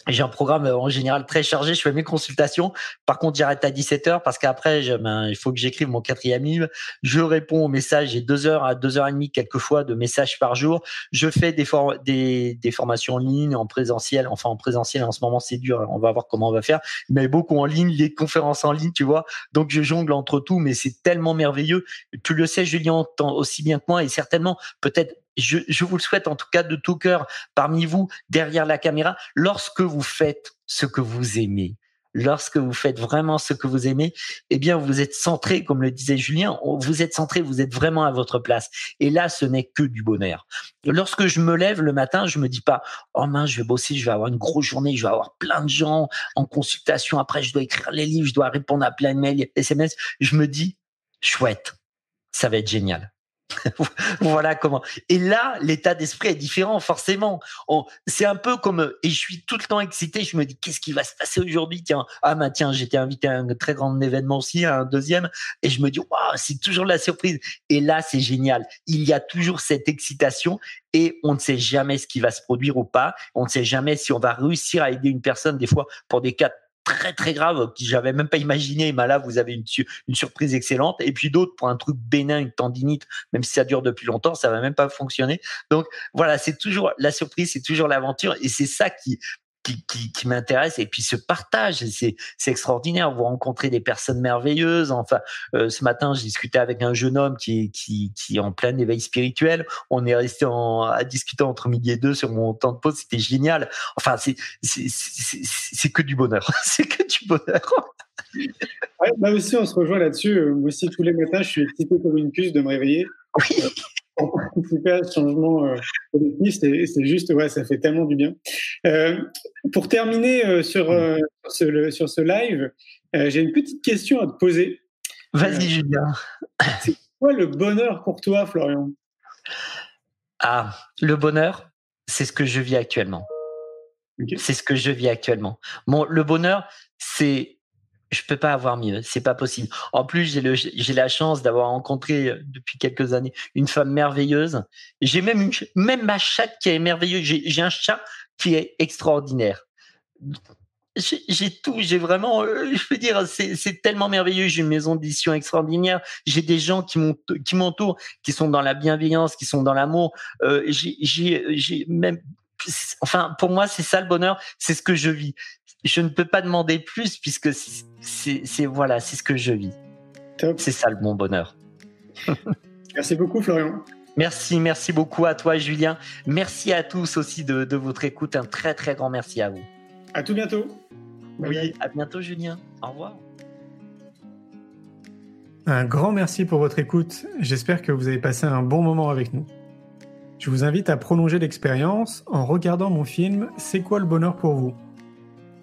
j'ai un programme en général très chargé. Je fais mes consultations. Par contre, j'arrête à 17 heures parce qu'après, ben, il faut que j'écrive mon quatrième livre. Je réponds aux messages. J'ai deux heures à deux heures et demie quelquefois de messages par jour. Je fais des, des, des formations en ligne, en présentiel. Enfin, en présentiel, en ce moment, c'est dur. On va voir comment on va faire. Mais beaucoup en ligne, les conférences en ligne, tu vois. Donc, je jongle entre tout, mais c'est tellement merveilleux. Tu le sais, Julien, aussi bien que moi et certainement peut-être je, vous le souhaite en tout cas de tout cœur parmi vous, derrière la caméra, lorsque vous faites ce que vous aimez, lorsque vous faites vraiment ce que vous aimez, eh bien, vous êtes centré, comme le disait Julien, vous êtes centré, vous êtes vraiment à votre place. Et là, ce n'est que du bonheur. Lorsque je me lève le matin, je me dis pas, oh mince, je vais bosser, je vais avoir une grosse journée, je vais avoir plein de gens en consultation. Après, je dois écrire les livres, je dois répondre à plein de mails, SMS. Je me dis, chouette, ça va être génial. voilà comment. Et là, l'état d'esprit est différent, forcément. C'est un peu comme, et je suis tout le temps excité. Je me dis, qu'est-ce qui va se passer aujourd'hui? Tiens, ah bah tiens, j'étais invité à un très grand événement aussi, à un deuxième, et je me dis, waouh, c'est toujours la surprise. Et là, c'est génial. Il y a toujours cette excitation, et on ne sait jamais ce qui va se produire ou pas. On ne sait jamais si on va réussir à aider une personne, des fois, pour des cas très très grave que j'avais même pas imaginé. Mais là, vous avez une, une surprise excellente. Et puis d'autres pour un truc bénin, une tendinite, même si ça dure depuis longtemps, ça va même pas fonctionner. Donc voilà, c'est toujours la surprise, c'est toujours l'aventure, et c'est ça qui qui, qui, qui m'intéresse et puis ce partage c'est c'est extraordinaire vous rencontrez des personnes merveilleuses. Enfin euh, ce matin j'ai discuté avec un jeune homme qui qui qui est en plein éveil spirituel. On est resté en, à discuter entre midi et deux sur mon temps de pause. C'était génial. Enfin c'est c'est c'est que du bonheur. C'est que du bonheur. Ouais, là aussi on se rejoint là-dessus. Moi aussi tous les matins je suis excité comme une puce de me réveiller. Oui pour participer à ce changement euh, collectif, c'est juste, ouais, ça fait tellement du bien. Euh, pour terminer euh, sur, euh, sur, ce, sur ce live, j'ai une petite question à te poser. Vas-y, Julien. C'est quoi le bonheur pour toi, Florian? Ah, le bonheur, c'est ce que je vis actuellement. Okay. C'est ce que je vis actuellement. Bon, le bonheur, c'est je peux pas avoir mieux, c'est pas possible. En plus, j'ai j'ai la chance d'avoir rencontré depuis quelques années une femme merveilleuse. J'ai même une, même ma chatte qui est merveilleuse. J'ai un chat qui est extraordinaire. J'ai tout, j'ai vraiment, euh, je peux dire, c'est tellement merveilleux. J'ai une maison d'édition extraordinaire. J'ai des gens qui m'entourent, qui sont dans la bienveillance, qui sont dans l'amour. Euh, j'ai même enfin, pour moi, c'est ça le bonheur, c'est ce que je vis. Je ne peux pas demander plus puisque c'est voilà, c'est ce que je vis. C'est ça le bon bonheur. merci beaucoup, Florian. Merci, merci beaucoup à toi, Julien. Merci à tous aussi de, de, votre écoute. Un très, très grand merci à vous. À tout bientôt. Oui, bye bye. à bientôt, Julien. Au revoir. Un grand merci pour votre écoute. J'espère que vous avez passé un bon moment avec nous. Je vous invite à prolonger l'expérience en regardant mon film C'est quoi le bonheur pour vous?